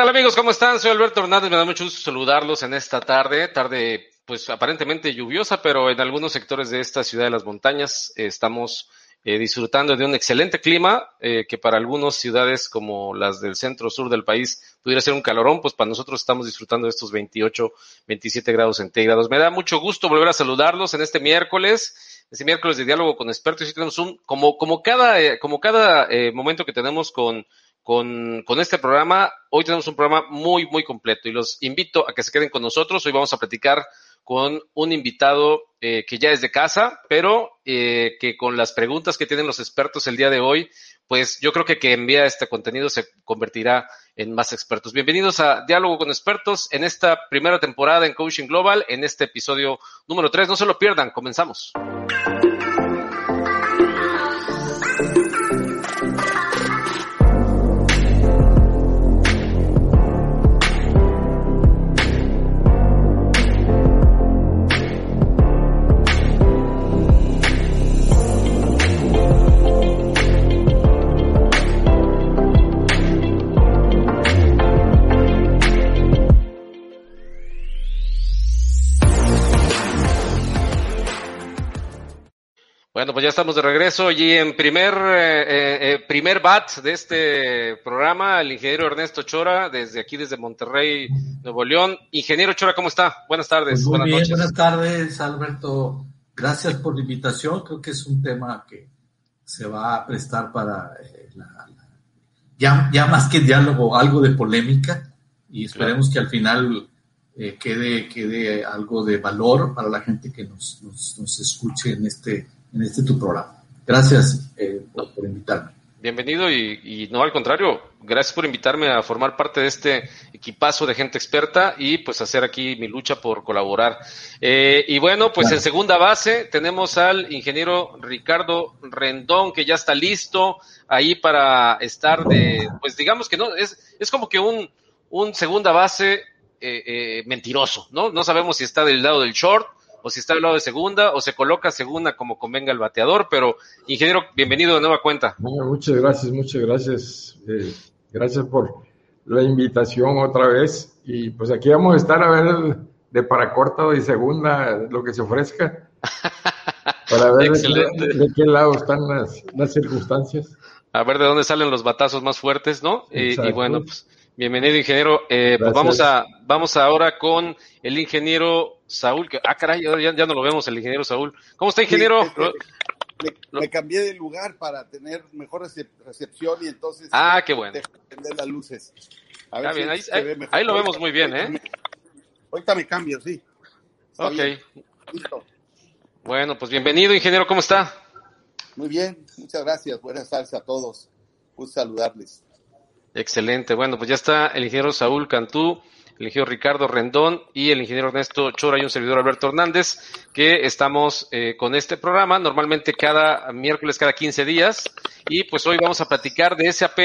¿Qué tal amigos? ¿Cómo están? Soy Alberto Hernández, me da mucho gusto saludarlos en esta tarde, tarde pues aparentemente lluviosa, pero en algunos sectores de esta ciudad de las montañas eh, estamos eh, disfrutando de un excelente clima eh, que para algunas ciudades como las del centro sur del país pudiera ser un calorón, pues para nosotros estamos disfrutando de estos 28, 27 grados centígrados. Me da mucho gusto volver a saludarlos en este miércoles, este miércoles de diálogo con expertos y tenemos un, como, como cada, como cada momento que tenemos con con, este programa. Hoy tenemos un programa muy, muy completo y los invito a que se queden con nosotros. Hoy vamos a platicar con un invitado eh, que ya es de casa, pero eh, que con las preguntas que tienen los expertos el día de hoy, pues yo creo que que envía este contenido se convertirá en más expertos. Bienvenidos a Diálogo con Expertos en esta primera temporada en Coaching Global, en este episodio número 3. No se lo pierdan, comenzamos. Bueno, pues ya estamos de regreso y en primer, eh, eh, eh, primer bat de este programa, el ingeniero Ernesto Chora, desde aquí, desde Monterrey, Nuevo León. Ingeniero Chora, ¿cómo está? Buenas tardes. Pues muy bien, buenas tardes, Alberto. Gracias por la invitación. Creo que es un tema que se va a prestar para ya, ya más que diálogo, algo de polémica y esperemos que al final quede, quede algo de valor para la gente que nos, nos, nos escuche en este en este tu programa. Gracias eh, por, invitarme. Bienvenido y, no al contrario, gracias por invitarme a formar parte de este equipazo de gente experta y pues hacer aquí mi lucha por colaborar. Eh, y bueno, pues en segunda base tenemos al ingeniero Ricardo Rendón que ya está listo ahí para estar de, pues digamos que no, es, es como que un, un segunda base eh, mentiroso, ¿no? No sabemos si está del lado del short o si está al lado de segunda, o se coloca segunda como convenga el bateador, pero ingeniero, bienvenido de nueva cuenta. muchas gracias, muchas gracias. Eh, gracias por la invitación otra vez. Y pues aquí vamos a estar a ver de para corta y segunda lo que se ofrezca. Para ver de qué, lado están las, las, circunstancias. A ver de dónde salen los batazos más fuertes, ¿no? y bueno, pues Bienvenido, ingeniero. Eh, pues vamos a vamos ahora con el ingeniero Saúl. Que, ah, caray, ya, ya no lo vemos, el ingeniero Saúl. ¿Cómo está, ingeniero? me, cambié de lugar para tener mejor recepción y entonces. Ah, qué bueno. Prender las luces. bien, ahí, lo vemos muy bien, ¿eh? Ahorita me cambio, sí. ok. Listo. Bueno, pues bienvenido, ingeniero. ¿Cómo está? Muy bien, muchas gracias. Buenas tardes a todos. Gusto saludarles. Excelente. Bueno, pues ya está el ingeniero Saúl Cantú, el Ricardo Rendón y el ingeniero Ernesto Chora y un servidor Alberto Hernández, que estamos eh, con este programa normalmente cada miércoles, cada 15 días. Y pues hoy vamos a platicar de SAP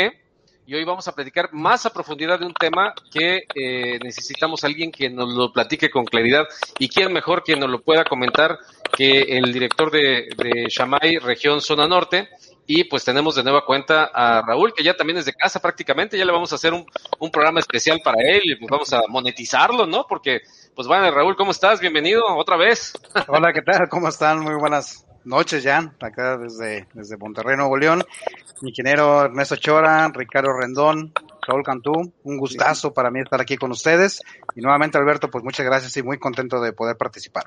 y hoy vamos a platicar más a profundidad de un tema que eh, necesitamos alguien que nos lo platique con claridad. ¿Y quién mejor que nos lo pueda comentar que el director de, de Shamay, región zona norte? Y pues tenemos de nueva cuenta a Raúl, que ya también es de casa prácticamente, ya le vamos a hacer un, un programa especial para él y pues vamos a monetizarlo, ¿no? Porque, pues bueno, Raúl, ¿cómo estás? Bienvenido otra vez. Hola, ¿qué tal? ¿Cómo están? Muy buenas noches ya, acá desde, desde Monterrey, Nuevo León. Ingeniero Ernesto Chora, Ricardo Rendón, Raúl Cantú, un gustazo para mí estar aquí con ustedes. Y nuevamente, Alberto, pues muchas gracias y muy contento de poder participar.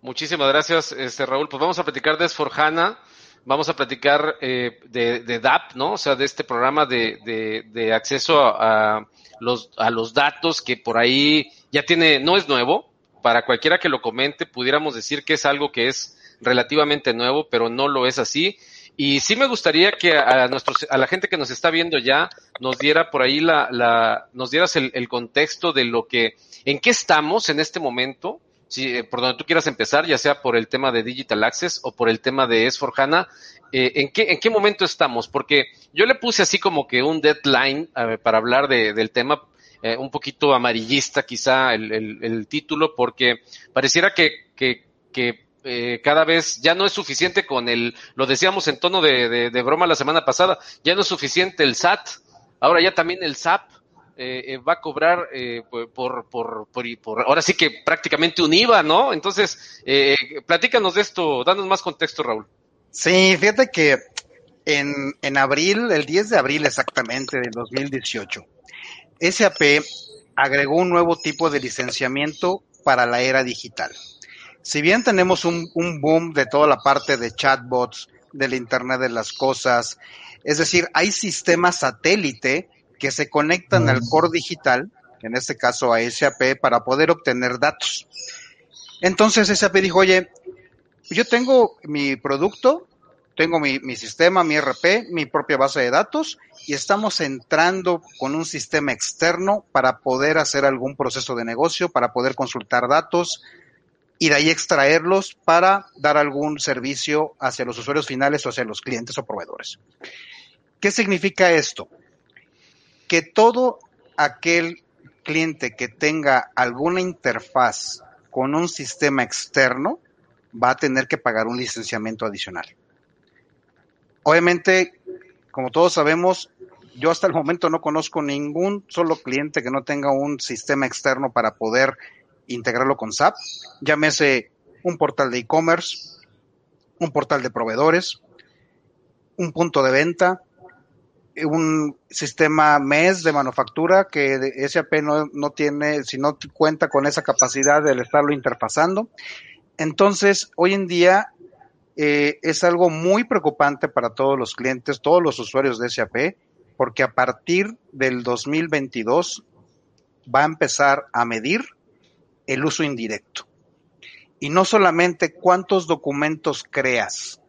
Muchísimas gracias, este Raúl. Pues vamos a platicar de Esforjana vamos a platicar eh, de, DAP, ¿no? O sea, de este programa de, de, acceso a, los, a los datos que por ahí ya tiene, no es nuevo, para cualquiera que lo comente, pudiéramos decir que es algo que es relativamente nuevo, pero no lo es así. Y sí me gustaría que a, nuestros, a la gente que nos está viendo ya nos diera por ahí la, la nos dieras el, el contexto de lo que, en qué estamos en este momento, si, eh, por donde tú quieras empezar, ya sea por el tema de Digital Access o por el tema de S4HANA, eh, ¿en, qué, ¿en qué momento estamos? Porque yo le puse así como que un deadline para hablar de, del tema, eh, un poquito amarillista quizá el, el, título, porque pareciera que, que, que cada vez ya no es suficiente con el, lo decíamos en tono de, de broma la semana pasada, ya no es suficiente el SAT, ahora ya también el SAP eh, va a cobrar por, por, por, ahora sí que prácticamente un IVA, ¿no? Entonces, platícanos de esto, danos más contexto, Raúl. Sí, fíjate que en, en abril, el 10 de abril exactamente del 2018, SAP agregó un nuevo tipo de licenciamiento para la era digital. Si bien tenemos un, un boom de toda la parte de chatbots, del Internet de las Cosas, es decir, hay sistemas satélite que se conectan al core digital, en este caso a SAP, para poder obtener datos. Entonces SAP dijo, oye, yo tengo mi producto, tengo mi, mi, sistema, mi RP, mi propia base de datos y estamos entrando con un sistema externo para poder hacer algún proceso de negocio, para poder consultar datos y de ahí extraerlos para dar algún servicio hacia los usuarios finales o hacia los clientes o proveedores. ¿Qué significa esto? Que todo aquel cliente que tenga alguna interfaz con un sistema externo va a tener que pagar un licenciamiento adicional. Obviamente, como todos sabemos, yo hasta el momento no conozco ningún solo cliente que no tenga un sistema externo para poder integrarlo con SAP. Llámese un portal de e-commerce, un portal de proveedores, un punto de venta, un sistema MES de manufactura que SAP no, no tiene, si no cuenta con esa capacidad de estarlo interfazando. Entonces, hoy en día eh, es algo muy preocupante para todos los clientes, todos los usuarios de SAP, porque a partir del 2022 va a empezar a medir el uso indirecto. Y no solamente cuántos documentos creas,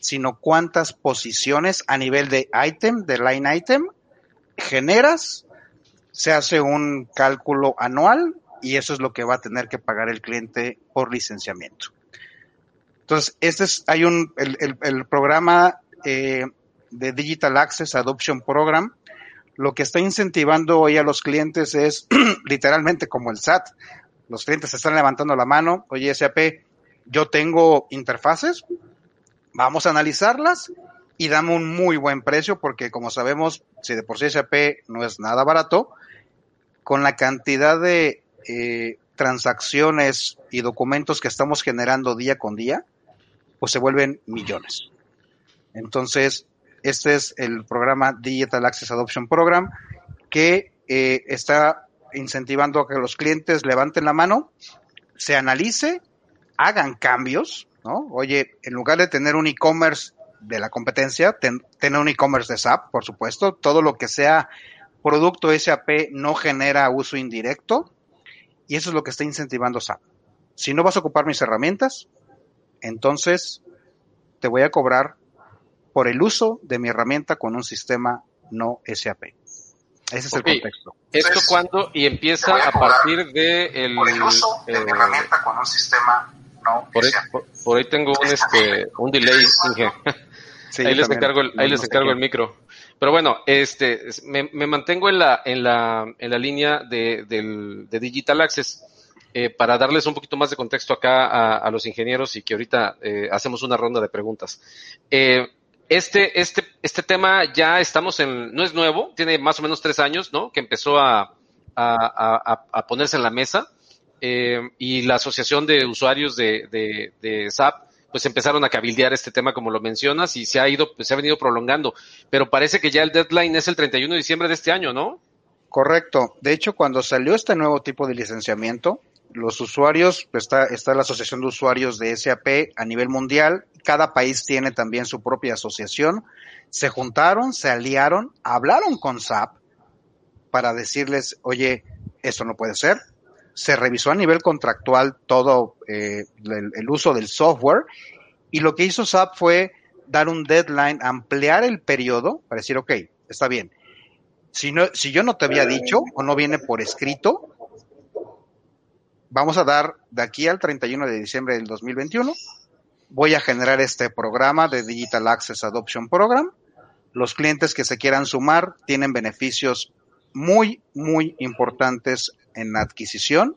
sino cuántas posiciones a nivel de item, de line item, generas, se hace un cálculo anual y eso es lo que va a tener que pagar el cliente por licenciamiento. Entonces, este es, hay un, el, el, programa eh, de Digital Access Adoption Program, lo que está incentivando hoy a los clientes es literalmente como el SAT. Los clientes están levantando la mano, oye, SAP, yo tengo interfaces, Vamos a analizarlas y dame un muy buen precio porque como sabemos, si de por sí SAP no es nada barato, con la cantidad de eh, transacciones y documentos que estamos generando día con día, pues se vuelven millones. Entonces, este es el programa Digital Access Adoption Program que eh, está incentivando a que los clientes levanten la mano, se analice, hagan cambios, ¿no? Oye, en lugar de tener un e-commerce de la competencia, tener un e-commerce de SAP, por supuesto, todo lo que sea producto SAP no genera uso indirecto y eso es lo que está incentivando SAP. Si no vas a ocupar mis herramientas, entonces te voy a cobrar por el uso de mi herramienta con un sistema no SAP. Ese es el contexto. ¿Esto cuándo? Y empieza a, partir de el, el uso de mi herramienta con un sistema por, ahí, tengo un, este, un delay, ahí les encargo, el, ahí les encargo el micro. Pero bueno, este, me, me, mantengo en la, en la, en la línea de, del, de Digital Access. Eh, para darles un poquito más de contexto acá a, a los ingenieros y que ahorita eh, hacemos una ronda de preguntas. Eh, este, este, este tema ya estamos en, no es nuevo, tiene más o menos tres años, ¿no? Que empezó a, a, a, a ponerse en la mesa. Eh, y la Asociación de Usuarios de, SAP, pues empezaron a cabildear este tema como lo mencionas y se ha ido, pues, se ha venido prolongando. Pero parece que ya el deadline es el 31 de diciembre de este año, ¿no? Correcto. De hecho, cuando salió este nuevo tipo de licenciamiento, los usuarios, pues está, está la Asociación de Usuarios de SAP a nivel mundial, cada país tiene también su propia asociación, se juntaron, se aliaron, hablaron con SAP para decirles, oye, esto no puede ser, se revisó a nivel contractual todo eh, el, uso del software y lo que hizo SAP fue dar un deadline, ampliar el periodo para decir, ok, está bien. Si, no, si yo no te había dicho o no viene por escrito, vamos a dar de aquí al 31 de diciembre del 2021, voy a generar este programa de Digital Access Adoption Program. Los clientes que se quieran sumar tienen beneficios muy, muy importantes en adquisición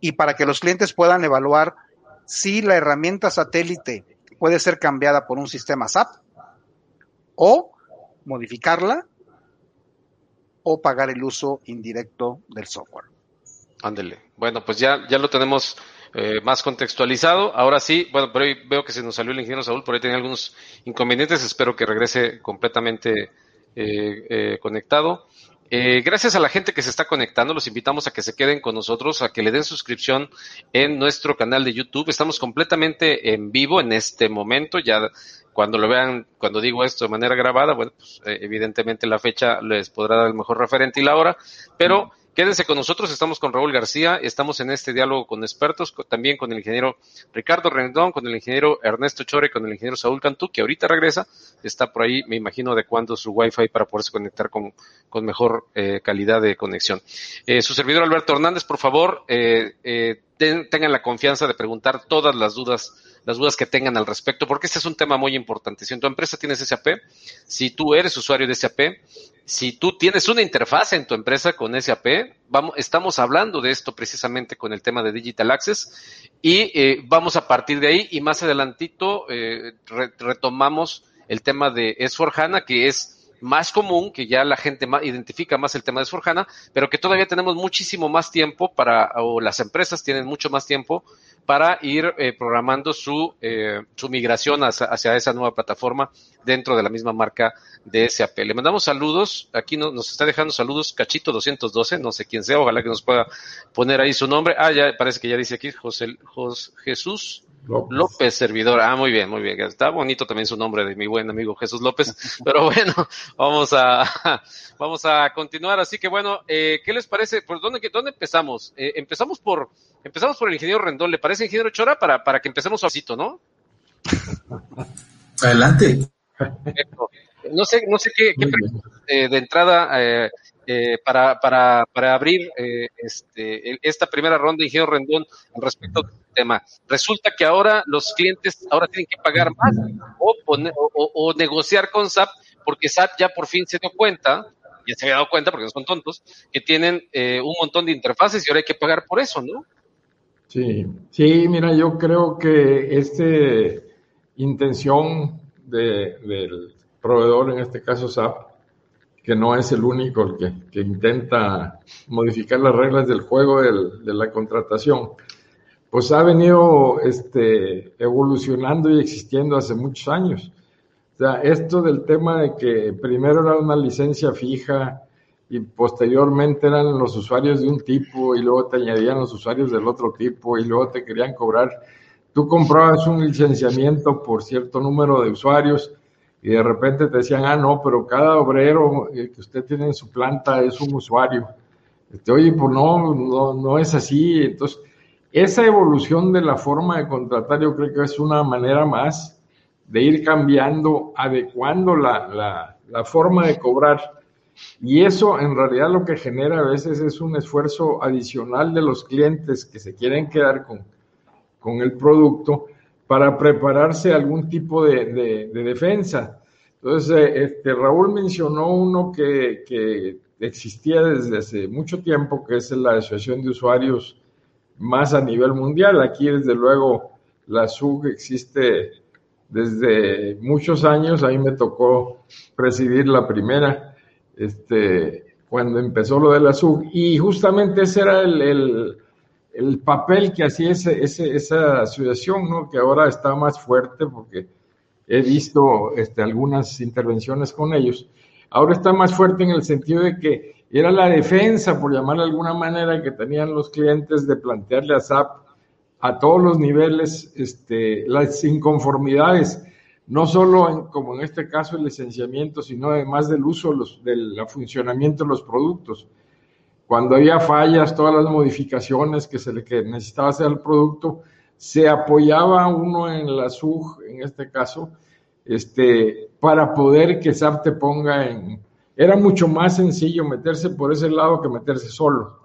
y para que los clientes puedan evaluar si la herramienta satélite puede ser cambiada por un sistema SAP o modificarla o pagar el uso indirecto del software. Ándele. Bueno, pues ya, ya lo tenemos eh, más contextualizado. Ahora sí, bueno, pero ahí veo que se nos salió el ingeniero Saúl, por ahí tiene algunos inconvenientes. Espero que regrese completamente eh, eh, conectado. Eh, gracias a la gente que se está conectando, los invitamos a que se queden con nosotros, a que le den suscripción en nuestro canal de YouTube. Estamos completamente en vivo en este momento. Ya cuando lo vean, cuando digo esto de manera grabada, bueno, pues eh, evidentemente la fecha les podrá dar el mejor referente y la hora, pero Quédense con nosotros, estamos con Raúl García, estamos en este diálogo con expertos, también con el ingeniero Ricardo Rendón, con el ingeniero Ernesto Chore, con el ingeniero Saúl Cantú, que ahorita regresa, está por ahí, me imagino, adecuando su Wi-Fi para poderse conectar con, con mejor eh, calidad de conexión. Eh, su servidor Alberto Hernández, por favor, eh, tengan la confianza de preguntar todas las dudas las dudas que tengan al respecto, porque este es un tema muy importante. Si en tu empresa tienes SAP, si tú eres usuario de SAP, si tú tienes una interfaz en tu empresa con SAP, vamos, estamos hablando de esto precisamente con el tema de Digital Access y eh, vamos a partir de ahí y más adelantito eh, retomamos el tema de S4HANA, que es más común, que ya la gente identifica más el tema de S4HANA, pero que todavía tenemos muchísimo más tiempo para, o las empresas tienen mucho más tiempo para ir eh, programando su, eh, su migración hacia, esa nueva plataforma dentro de la misma marca de SAP. Le mandamos saludos, aquí nos está dejando saludos Cachito 212, no sé quién sea, ojalá que nos pueda poner ahí su nombre. Ah, ya parece que ya dice aquí José, José Jesús López. Servidor. Ah, muy bien, muy bien. Está bonito también su nombre de mi buen amigo Jesús López. Pero bueno, vamos a, vamos a continuar. Así que bueno, eh, ¿qué les parece? ¿Por dónde, dónde empezamos? Eh, empezamos por, empezamos por el ingeniero Rendón. ¿Le parece ingeniero Chora para, para que empecemos suavecito, no? Adelante. No sé, no sé qué, qué eh, de entrada, eh, para, para, para abrir eh, este, esta primera ronda, ingeniero Rendón, respecto al tema. Resulta que ahora los clientes ahora tienen que pagar más o, o, negociar con SAP porque SAP ya por fin se dio cuenta, ya se había dado cuenta porque no son tontos, que tienen eh, un montón de interfaces y ahora hay que pagar por eso, ¿no? Sí, sí, mira, yo creo que esta intención de, del proveedor, en este caso SAP, que no es el único que, que intenta modificar las reglas del juego del, de la contratación, pues ha venido este, evolucionando y existiendo hace muchos años. O sea, esto del tema de que primero era una licencia fija y posteriormente eran los usuarios de un tipo y luego te añadían los usuarios del otro tipo y luego te querían cobrar. Tú comprabas un licenciamiento por cierto número de usuarios y de repente te decían, ah, no, pero cada obrero que usted tiene en su planta es un usuario. Este, Oye, pues no, no, no es así. Entonces, esa evolución de la forma de contratar yo creo que es una manera más de ir cambiando, adecuando la, la, la forma de cobrar. Y eso en realidad lo que genera a veces es un esfuerzo adicional de los clientes que se quieren quedar con, con el producto para prepararse algún tipo de, defensa. Entonces, eh, este, Raúl mencionó uno que, existía desde hace mucho tiempo, que es la Asociación de Usuarios más a nivel mundial. Aquí, desde luego, la SUG existe desde muchos años. A mí me tocó presidir la primera, este, cuando empezó lo de la SUG. Y justamente ese era el el papel que hacía ese, esa asociación, ¿no? que ahora está más fuerte porque he visto este, algunas intervenciones con ellos, ahora está más fuerte en el sentido de que era la defensa, por llamarla de alguna manera, que tenían los clientes de plantearle a SAP a todos los niveles este, las inconformidades, no solo como en este caso el licenciamiento, sino además del uso, los, del funcionamiento de los productos. Cuando había fallas, todas las modificaciones que se le que necesitaba hacer al producto, se apoyaba uno en la SUG, en este caso, este, para poder que SAP te ponga en... Era mucho más sencillo meterse por ese lado que meterse solo.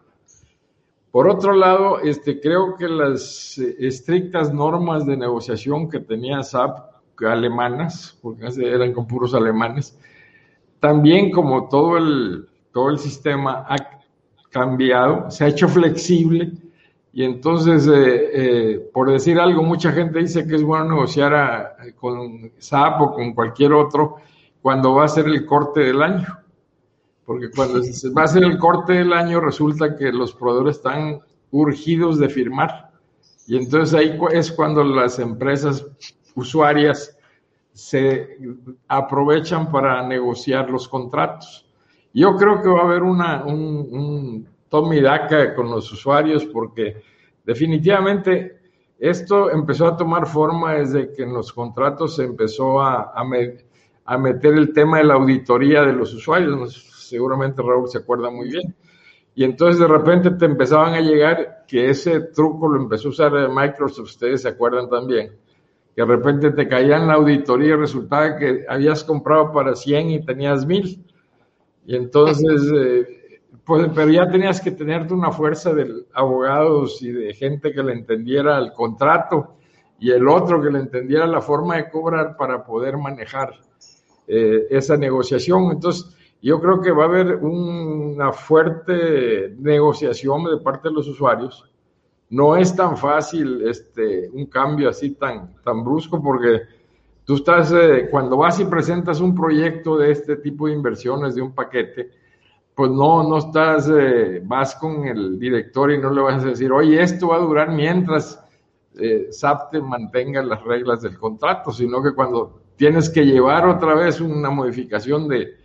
Por otro lado, este, creo que las estrictas normas de negociación que tenía SAP, alemanas, porque eran con puros alemanes, también como todo el, todo el sistema cambiado, se ha hecho flexible y entonces, eh, eh, por decir algo, mucha gente dice que es bueno negociar con SAP o con cualquier otro cuando va a ser el corte del año. porque cuando se va a hacer el corte del año resulta que los proveedores están urgidos de firmar. Y entonces ahí es cuando las empresas usuarias se aprovechan para negociar los contratos. Yo creo que va a haber una, un, un tome y daca con los usuarios porque definitivamente esto empezó a tomar forma desde que en los contratos se empezó a, a, meter el tema de la auditoría de los usuarios. Seguramente Raúl se acuerda muy bien. Y entonces de repente te empezaban a llegar que ese truco lo empezó a usar Microsoft, ustedes se acuerdan también que de repente te caía en la auditoría y resultaba que habías comprado para 100 y tenías 1000. Y entonces, eh, pues, pero ya tenías que tenerte una fuerza de abogados y de gente que le entendiera el contrato y el otro que le entendiera la forma de cobrar para poder manejar eh, esa negociación. Entonces, yo creo que va a haber una fuerte negociación de parte de los usuarios no es tan fácil este, un cambio así tan, tan brusco porque tú estás, eh, cuando vas y presentas un proyecto de este tipo de inversiones, de un paquete, pues no, no estás, eh, vas con el director y no le vas a decir, oye, esto va a durar mientras eh, SAP te mantenga las reglas del contrato, sino que cuando tienes que llevar otra vez una modificación de,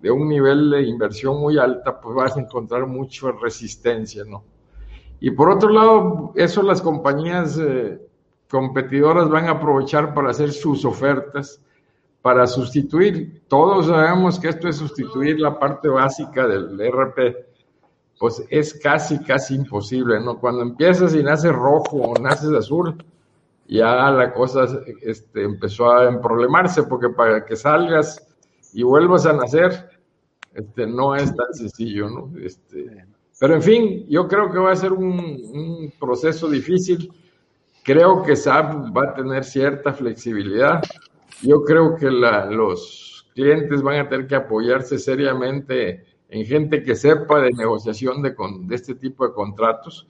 de un nivel de inversión muy alta, pues vas a encontrar mucha resistencia, ¿no? Y por otro lado, eso las compañías eh, competidoras van a aprovechar para hacer sus ofertas, para sustituir. Todos sabemos que esto es sustituir la parte básica del RP, pues es casi, casi imposible, ¿no? Cuando empiezas y naces rojo o naces azul, ya la cosa este, empezó a emproblemarse, porque para que salgas y vuelvas a nacer, este, no es tan sencillo, ¿no? Este, pero en fin, yo creo que va a ser un, proceso difícil. Creo que SAP va a tener cierta flexibilidad. Yo creo que los clientes van a tener que apoyarse seriamente en gente que sepa de negociación de, de este tipo de contratos.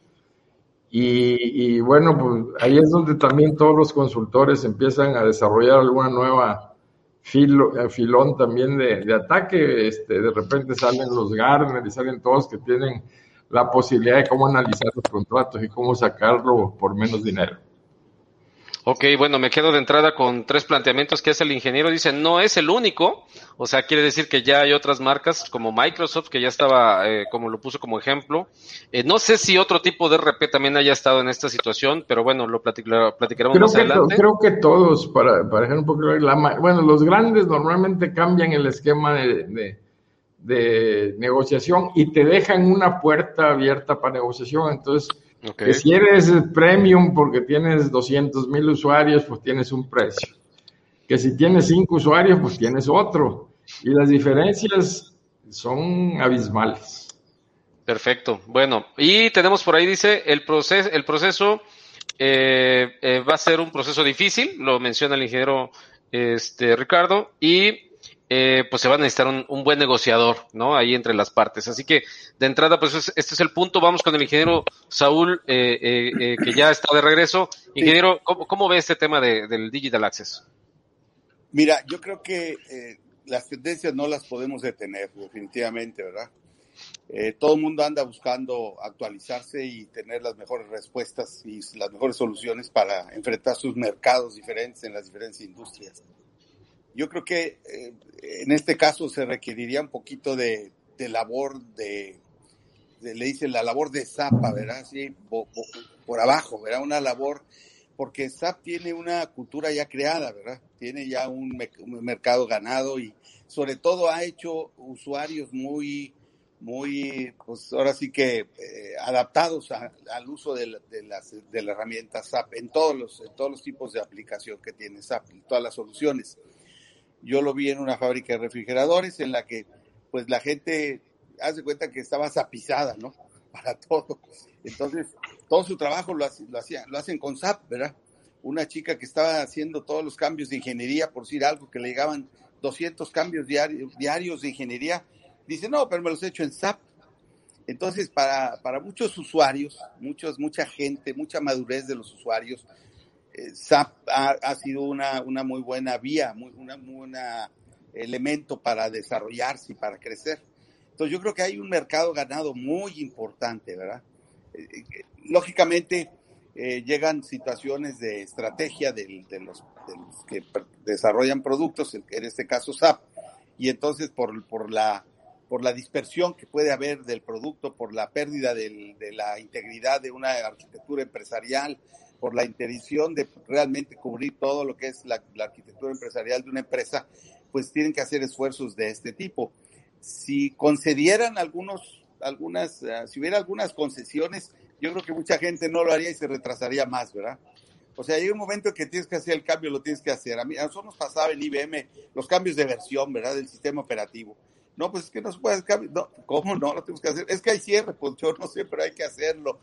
Y, bueno, pues ahí es donde también todos los consultores empiezan a desarrollar alguna nueva filo, filón también de, ataque. Este, de repente salen los Garner y salen todos que tienen la posibilidad de cómo analizar los contratos y cómo sacarlo por menos dinero. Ok, bueno, me quedo de entrada con tres planteamientos que hace el ingeniero. Dice, no es el único, o sea, quiere decir que ya hay otras marcas como Microsoft, que ya estaba, eh, como lo puso como ejemplo. Eh, no sé si otro tipo de RP también haya estado en esta situación, pero bueno, lo platicaremos más adelante. Creo que todos, para, para dejar un poco la, bueno, los grandes normalmente cambian el esquema de de negociación y te dejan una puerta abierta para negociación. Entonces, si eres premium porque tienes 200 mil usuarios, pues tienes un precio. Que si tienes cinco usuarios, pues tienes otro. Y las diferencias son abismales. Perfecto. Bueno, y tenemos por ahí, dice, el proceso, el proceso eh, eh, va a ser un proceso difícil, lo menciona el ingeniero este, Ricardo, y eh, pues se va a necesitar un, buen negociador, ¿no? Ahí entre las partes. Así que, de entrada, pues este es el punto. Vamos con el ingeniero Saúl, eh, eh, que ya está de regreso. Ingeniero, ¿cómo, ve este tema del Digital Access? Mira, yo creo que las tendencias no las podemos detener, definitivamente, ¿verdad? todo el mundo anda buscando actualizarse y tener las mejores respuestas y las mejores soluciones para enfrentar sus mercados diferentes en las diferentes industrias yo creo que eh, en este caso se requeriría un poquito de, labor de, le dice la labor de zapa, ¿verdad? Sí, por, abajo, ¿verdad? Una labor, porque SAP tiene una cultura ya creada, ¿verdad? Tiene ya un, mercado ganado y sobre todo ha hecho usuarios muy, muy, pues ahora sí que eh, adaptados al uso de la, de, las, de la herramienta SAP en todos, los, en todos los tipos de aplicación que tiene SAP, en todas las soluciones. Yo lo vi en una fábrica de refrigeradores en la que pues la gente hace cuenta que estaba zapizada, ¿no? Para todo. Entonces, todo su trabajo lo, lo, lo hacen con SAP, ¿verdad? Una chica que estaba haciendo todos los cambios de ingeniería, por decir algo, que le llegaban 200 cambios diarios, diarios de ingeniería, dice, no, pero me los he hecho en SAP. Entonces, para, para muchos usuarios, muchos, mucha gente, mucha madurez de los usuarios, SAP ha, sido una, una, muy buena vía, muy, una muy buena elemento para desarrollarse y para crecer. Entonces yo creo que hay un mercado ganado muy importante, ¿verdad? Eh, eh, lógicamente llegan situaciones de estrategia de, los, que desarrollan productos, en este caso SAP, y entonces por, por, la, por la dispersión que puede haber del producto, por la pérdida de la integridad de una arquitectura empresarial, por la intención de realmente cubrir todo lo que es la, arquitectura empresarial de una empresa, pues tienen que hacer esfuerzos de este tipo. Si concedieran algunos, algunas, eh, si hubiera algunas concesiones, yo creo que mucha gente no lo haría y se retrasaría más, ¿verdad? O sea, hay un momento que tienes que hacer el cambio, lo tienes que hacer. A, mí, a nosotros nos pasaba en IBM los cambios de versión, ¿verdad? Del sistema operativo. No, pues es que no se puede cambiar. No, ¿cómo no? Lo tenemos que hacer. Es que hay cierre, pues yo no sé, pero hay que hacerlo.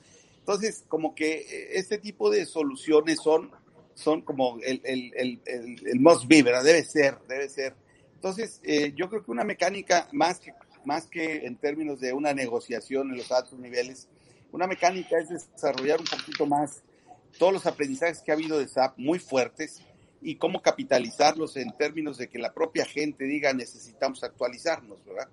Entonces, como que eh, este tipo de soluciones son, son como el, el, el, el, must be, ¿verdad? Debe ser, debe ser. Entonces, eh, yo creo que una mecánica más que, más que en términos de una negociación en los altos niveles, una mecánica es desarrollar un poquito más todos los aprendizajes que ha habido de SAP muy fuertes y cómo capitalizarlos en términos de que la propia gente diga necesitamos actualizarnos, ¿verdad?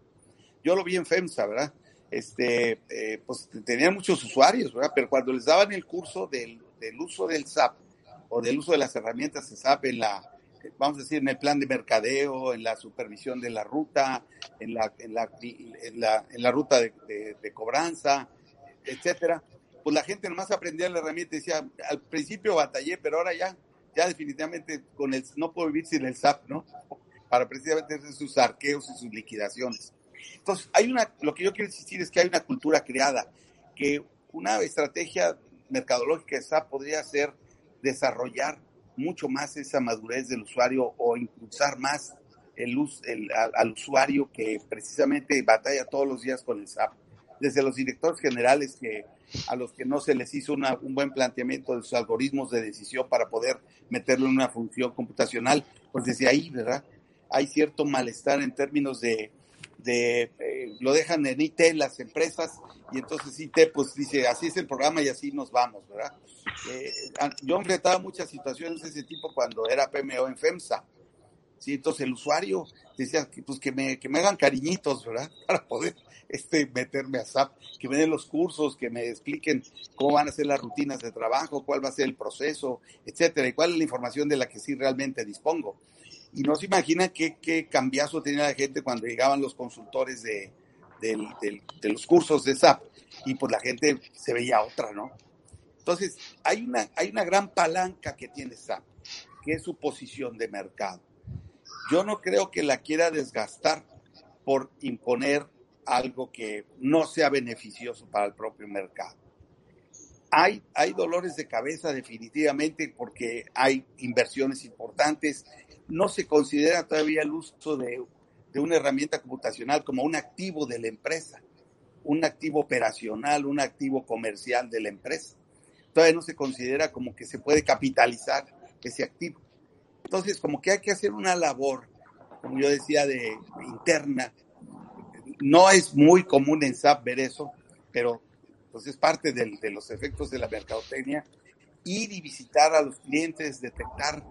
Yo lo vi en FEMSA, ¿verdad? Este, eh, pues tenían muchos usuarios. Pero cuando les daban el curso del, uso del SAP o del uso de las herramientas de SAP en la, vamos a decir, en el plan de mercadeo, en la supervisión de la ruta, en la, en la, ruta de, de, cobranza, etcétera, pues la gente nomás aprendía la herramienta y decía, al principio batallé, pero ahora ya, ya definitivamente con el, no puedo vivir sin el SAP, ¿no? Para precisamente hacer sus arqueos y sus liquidaciones. Entonces, hay una, lo que yo quiero insistir es que hay una cultura creada, que una estrategia mercadológica de SAP podría ser desarrollar mucho más esa madurez del usuario o impulsar más el, el al, usuario que precisamente batalla todos los días con el SAP. Desde los directores generales que a los que no se les hizo un buen planteamiento de sus algoritmos de decisión para poder meterlo en una función computacional, pues desde ahí, ¿verdad? Hay cierto malestar en términos de de eh, lo dejan en IT las empresas y entonces IT pues dice así es el programa y así nos vamos, ¿verdad? Eh, yo enfrentaba muchas situaciones de ese tipo cuando era PMO en FEMSA, ¿sí? Entonces el usuario decía pues que me, que me hagan cariñitos, ¿verdad? Para poder este, meterme a SAP, que me den los cursos, que me expliquen cómo van a ser las rutinas de trabajo, cuál va a ser el proceso, etcétera, y cuál es la información de la que sí realmente dispongo. Y no se imagina qué, qué cambiazo tenía la gente cuando llegaban los consultores de, de los cursos de SAP y pues la gente se veía otra, ¿no? Entonces, hay una, hay una gran palanca que tiene SAP, que es su posición de mercado. Yo no creo que la quiera desgastar por imponer algo que no sea beneficioso para el propio mercado. Hay, hay dolores de cabeza definitivamente porque hay inversiones importantes no se considera todavía el uso de, una herramienta computacional como un activo de la empresa, un activo operacional, un activo comercial de la empresa. Todavía no se considera como que se puede capitalizar ese activo. Entonces, como que hay que hacer una labor, como yo decía, de interna. No es muy común en SAP ver eso, pero pues es parte de los efectos de la mercadotecnia. Ir y visitar a los clientes, detectar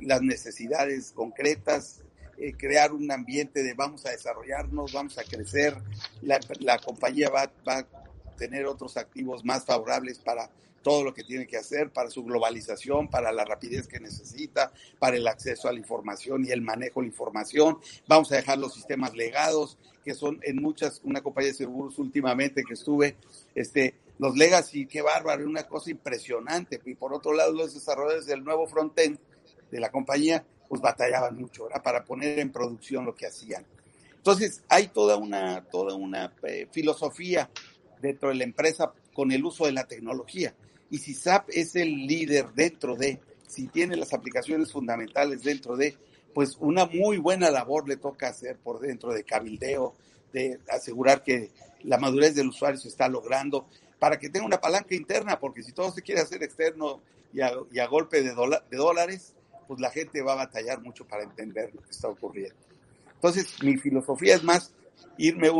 las necesidades concretas, eh, crear un ambiente de vamos a desarrollarnos, vamos a crecer, la, la compañía va, va, a tener otros activos más favorables para todo lo que tiene que hacer, para su globalización, para la rapidez que necesita, para el acceso a la información y el manejo de la información. Vamos a dejar los sistemas legados, que son en muchas, una compañía de seguros últimamente que estuve, este, los legacy, qué bárbaro, una cosa impresionante. Y por otro lado, los desarrolladores del nuevo frontend, de la compañía, pues batallaban mucho para poner en producción lo que hacían. Entonces, hay toda una, toda una eh, filosofía dentro de la empresa con el uso de la tecnología. Y si SAP es el líder dentro de, si tiene las aplicaciones fundamentales dentro de, pues una muy buena labor le toca hacer por dentro de cabildeo, de asegurar que la madurez del usuario se está logrando, para que tenga una palanca interna, porque si todo se quiere hacer externo y a, golpe de, de dólares, pues la gente va a batallar mucho para entender lo que está ocurriendo. Entonces, mi filosofía es más irme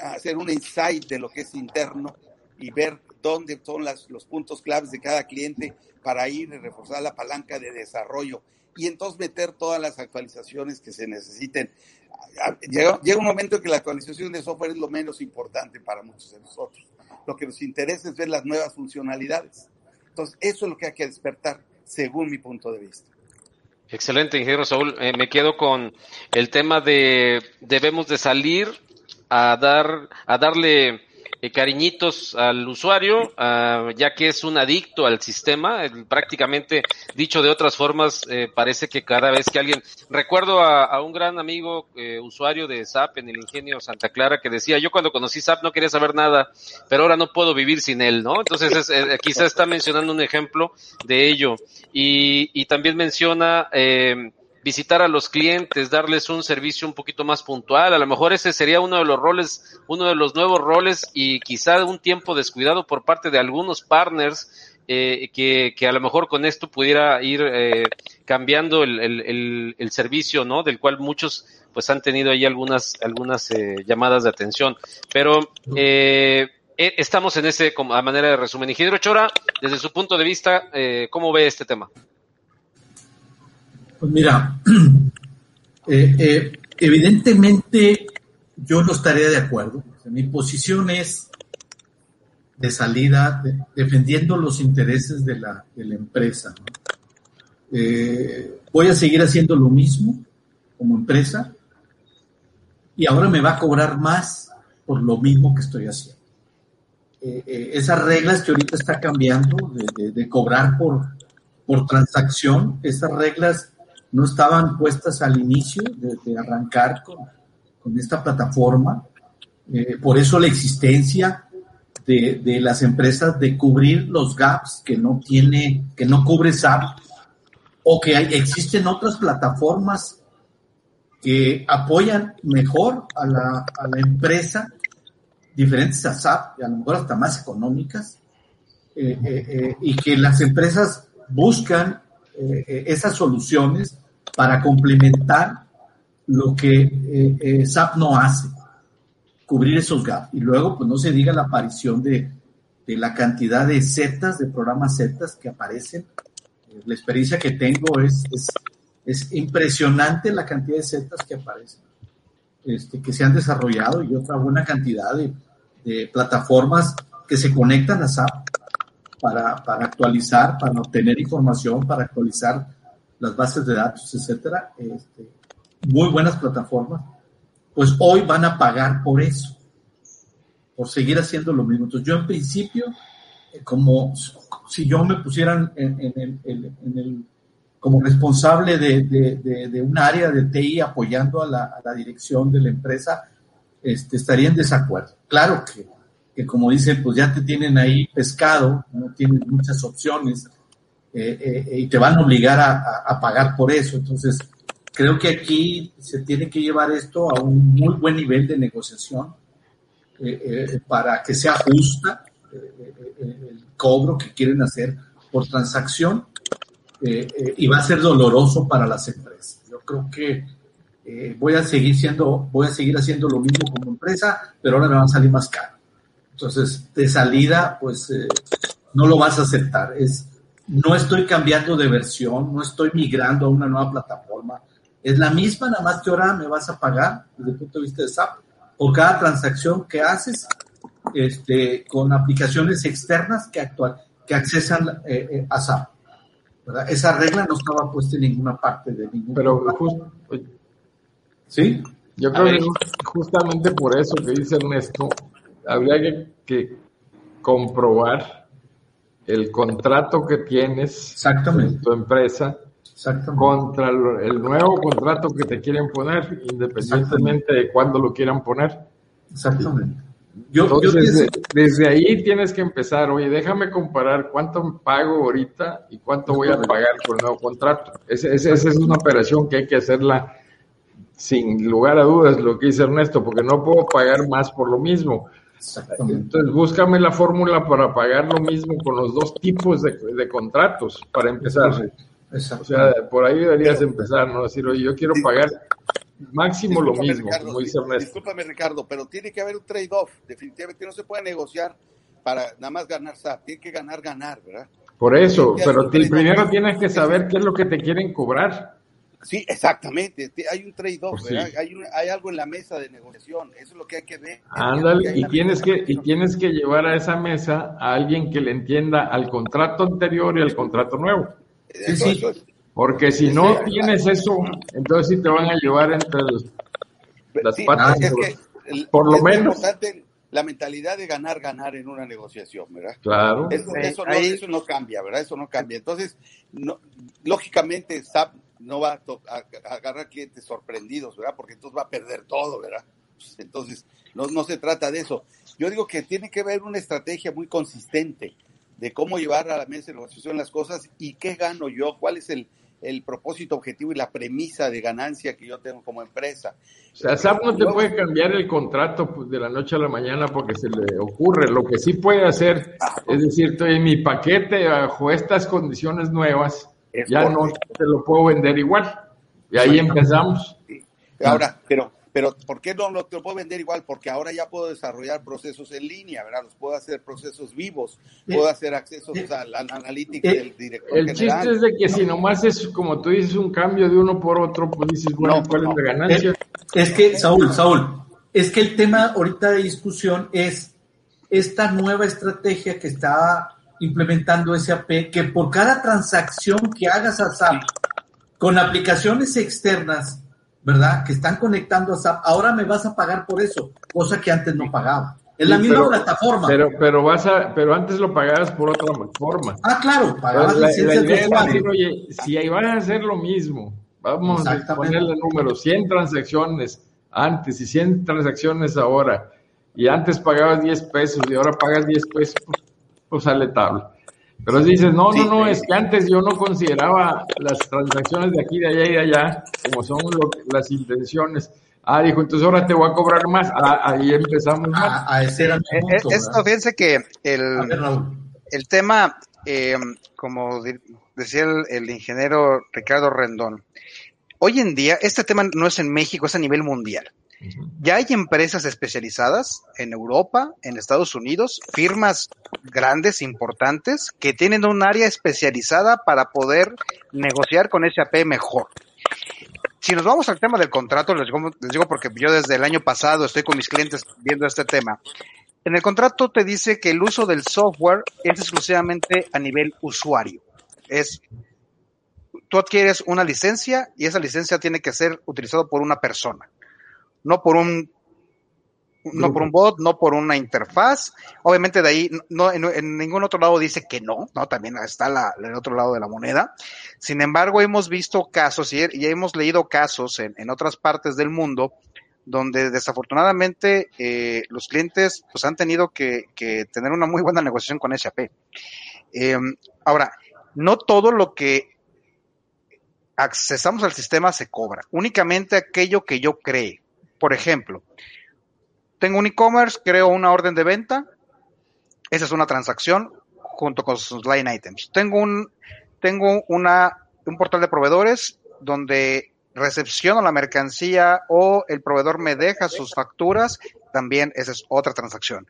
a hacer un insight de lo que es interno y ver dónde son las, los puntos claves de cada cliente para ir y reforzar la palanca de desarrollo y entonces meter todas las actualizaciones que se necesiten. Llega, llega un momento en que la actualización de software es lo menos importante para muchos de nosotros. Lo que nos interesa es ver las nuevas funcionalidades. Entonces, eso es lo que hay que despertar, según mi punto de vista. Excelente, ingeniero Saúl. Eh, me quedo con el tema de debemos de salir a dar a darle cariñitos al usuario, uh, ya que es un adicto al sistema. prácticamente, dicho de otras formas, eh, parece que cada vez que alguien... Recuerdo a, un gran amigo eh, usuario de SAP en el ingenio Santa Clara que decía, yo cuando conocí SAP no quería saber nada, pero ahora no puedo vivir sin él, ¿no? Entonces, es, eh, quizá está mencionando un ejemplo de ello. Y, y también menciona... Eh, visitar a los clientes, darles un servicio un poquito más puntual. A lo mejor ese sería uno de los roles, uno de los nuevos roles y quizá un tiempo descuidado por parte de algunos partners eh, que, que, a lo mejor con esto pudiera ir eh, cambiando el, el, el, servicio, ¿no? Del cual muchos pues han tenido ahí algunas, algunas eh, llamadas de atención. Pero eh, eh estamos en ese, a manera de resumen. Ingeniero Chora, desde su punto de vista, eh, ¿cómo ve este tema? Pues mira, eh, eh, evidentemente yo no estaría de acuerdo. mi posición es de salida, de, defendiendo los intereses de la, empresa. Eh, voy a seguir haciendo lo mismo como empresa y ahora me va a cobrar más por lo mismo que estoy haciendo. Esas reglas que ahorita está cambiando de, de, de cobrar por, por transacción, esas reglas no estaban puestas al inicio de, arrancar con, con, esta plataforma. Eh, por eso la existencia de, de, las empresas de cubrir los gaps que no tiene, que no cubre SAP, o que hay, existen otras plataformas que apoyan mejor a la, a la, empresa, diferentes a SAP, y a lo mejor hasta más económicas, eh, eh, y que las empresas buscan esas soluciones para complementar lo que eh, eh, SAP no hace, cubrir esos gaps. Y luego, pues no se diga la aparición de, la cantidad de setas, de programas setas que aparecen. La experiencia que tengo es, es, es impresionante la cantidad de setas que aparecen, este, que se han desarrollado y otra buena cantidad de, plataformas que se conectan a SAP para actualizar, para obtener información, para actualizar las bases de datos, etcétera, este, muy buenas plataformas, pues hoy van a pagar por eso, por seguir haciendo lo mismo. Entonces, yo en principio, eh, como si yo me pusieran en, el, como responsable de, un área de TI apoyando a la, a la dirección de la empresa, este, estaría en desacuerdo. Claro que, que, como dicen, pues ya te tienen ahí pescado, no tienes muchas opciones, eh, eh, y te van a obligar a, a, pagar por eso. Entonces, creo que aquí se tiene que llevar esto a un muy buen nivel de negociación eh, para que sea justa el cobro que quieren hacer por transacción y va a ser doloroso para las empresas. Yo creo que voy a seguir siendo, voy a seguir haciendo lo mismo como empresa, pero ahora me va a salir más caro. Entonces, de salida, pues no lo vas a aceptar. Es, no estoy cambiando de versión, no estoy migrando a una nueva plataforma. Es la misma, nada más que ahora me vas a pagar desde el punto de vista de SAP por cada transacción que haces este, con aplicaciones externas que, actual, que accesan eh, eh, a SAP. ¿verdad? Esa regla no estaba puesta en ninguna parte de ningún. Pero justo, sí. Yo creo que justamente por eso que dice Ernesto, habría que, que comprobar el contrato que tienes Exactamente. en tu empresa contra el nuevo contrato que te quieren poner, independientemente de cuándo lo quieran poner. Exactamente. Yo, Entonces, yo desde ahí tienes que empezar, oye, déjame comparar cuánto pago ahorita y cuánto voy a pagar por el nuevo contrato. Esa, esa, esa es una operación que hay que hacerla sin lugar a dudas, lo que dice Ernesto, porque no puedo pagar más por lo mismo. Entonces, búscame la fórmula para pagar lo mismo con los dos tipos de, de contratos para empezar. O sea, por ahí deberías pero, empezar, ¿no? Decir, oye, yo quiero pagar máximo lo mismo, Ricardo, como dice Ernesto. Discúlpame, Ricardo, pero tiene que haber un trade-off. Definitivamente no se puede negociar para nada más ganar SAP. Tiene que ganar, ganar, ¿verdad? Por eso, pero primero tienes que saber qué es lo que te quieren cobrar. Sí, exactamente. Hay un trade-off, pues hay, hay, algo en la mesa de negociación. Eso es lo que hay que ver. Ándale, y tienes que y tienes que llevar a esa mesa a alguien que le entienda al contrato anterior y al contrato nuevo. Sí, sí. Porque si no tienes eso, entonces sí te van a llevar entre las patas. por lo menos la mentalidad de ganar, ganar en una negociación, ¿verdad? Claro. Eso, no, eso no, cambia, ¿verdad? Eso no cambia. Entonces, no, lógicamente, SAP no va a, agarrar clientes sorprendidos, ¿verdad? Porque entonces va a perder todo, ¿verdad? Entonces, no, no se trata de eso. Yo digo que tiene que haber una estrategia muy consistente de cómo llevar a la mesa de negociación las cosas y qué gano yo, cuál es el, el propósito objetivo y la premisa de ganancia que yo tengo como empresa. O sea, SAP no te puede cambiar el contrato pues, de la noche a la mañana porque se le ocurre. Lo que sí puede hacer es decir, en mi paquete bajo estas condiciones nuevas, ya no te lo puedo vender igual. Y ahí empezamos. Ahora, pero pero ¿por qué no lo, puedo vender igual? Porque ahora ya puedo desarrollar procesos en línea, ¿verdad? Los puedo hacer procesos vivos, puedo hacer accesos a la analítica del director El chiste es de que si nomás es, como tú dices, un cambio de uno por otro, pues dices, bueno, ¿cuál es la ganancia? Es, que, Saúl, Saúl, es que el tema ahorita de discusión es esta nueva estrategia que está implementando SAP, que por cada transacción que hagas a SAP con aplicaciones externas, ¿verdad? Que están conectando a SAP, ahora me vas a pagar por eso, cosa que antes no pagaba. Es la misma plataforma. Pero, pero vas a, pero antes lo pagabas por otra forma. Ah, claro, pagabas la, la idea oye, si ahí van a hacer lo mismo, vamos a ponerle números, 100 transacciones antes y 100 transacciones ahora, y antes pagabas 10 pesos y ahora pagas 10 pesos, pues, pues sale tabla. Pero dices, no, no, no, es que antes yo no consideraba las transacciones de aquí, de allá y de allá, como son las intenciones. Ah, dijo, entonces ahora te voy a cobrar más. Ah, ahí empezamos más. A, ese era eh, eh, Esto, fíjense que el, el tema, eh, como decía el, ingeniero Ricardo Rendón, hoy en día este tema no es en México, es a nivel mundial. Ya hay empresas especializadas en Europa, en Estados Unidos, firmas grandes, importantes, que tienen un área especializada para poder negociar con SAP mejor. Si nos vamos al tema del contrato, les digo, porque yo desde el año pasado estoy con mis clientes viendo este tema. En el contrato te dice que el uso del software es exclusivamente a nivel usuario. Es tú adquieres una licencia y esa licencia tiene que ser utilizada por una persona no por un no por un bot, no por una interfaz. Obviamente de ahí, no, en, ningún otro lado dice que no, ¿no? También está la, el otro lado de la moneda. Sin embargo, hemos visto casos y, hemos leído casos en, en, otras partes del mundo donde desafortunadamente eh, los clientes pues han tenido que, que, tener una muy buena negociación con SAP. Eh, ahora, no todo lo que accesamos al sistema se cobra, únicamente aquello que yo cree. Por ejemplo, tengo un e-commerce, creo una orden de venta, esa es una transacción junto con sus line items. Tengo un, tengo una, un portal de proveedores donde recepciono la mercancía o el proveedor me deja sus facturas, también esa es otra transacción.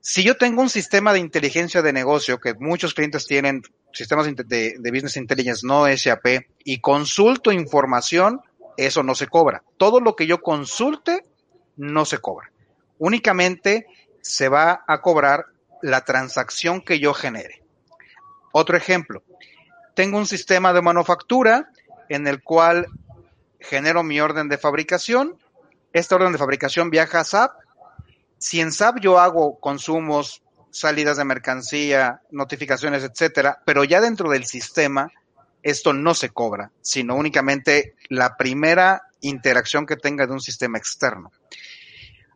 Si yo tengo un sistema de inteligencia de negocio, que muchos clientes tienen sistemas de, de business intelligence, no SAP, y consulto información, eso no se cobra. Todo lo que yo consulte no se cobra. Únicamente se va a cobrar la transacción que yo genere. Otro ejemplo, tengo un sistema de manufactura en el cual genero mi orden de fabricación. Esta orden de fabricación viaja a SAP. Si en SAP yo hago consumos, salidas de mercancía, notificaciones, etcétera, pero ya dentro del sistema esto no se cobra, sino únicamente la primera interacción que tenga de un sistema externo.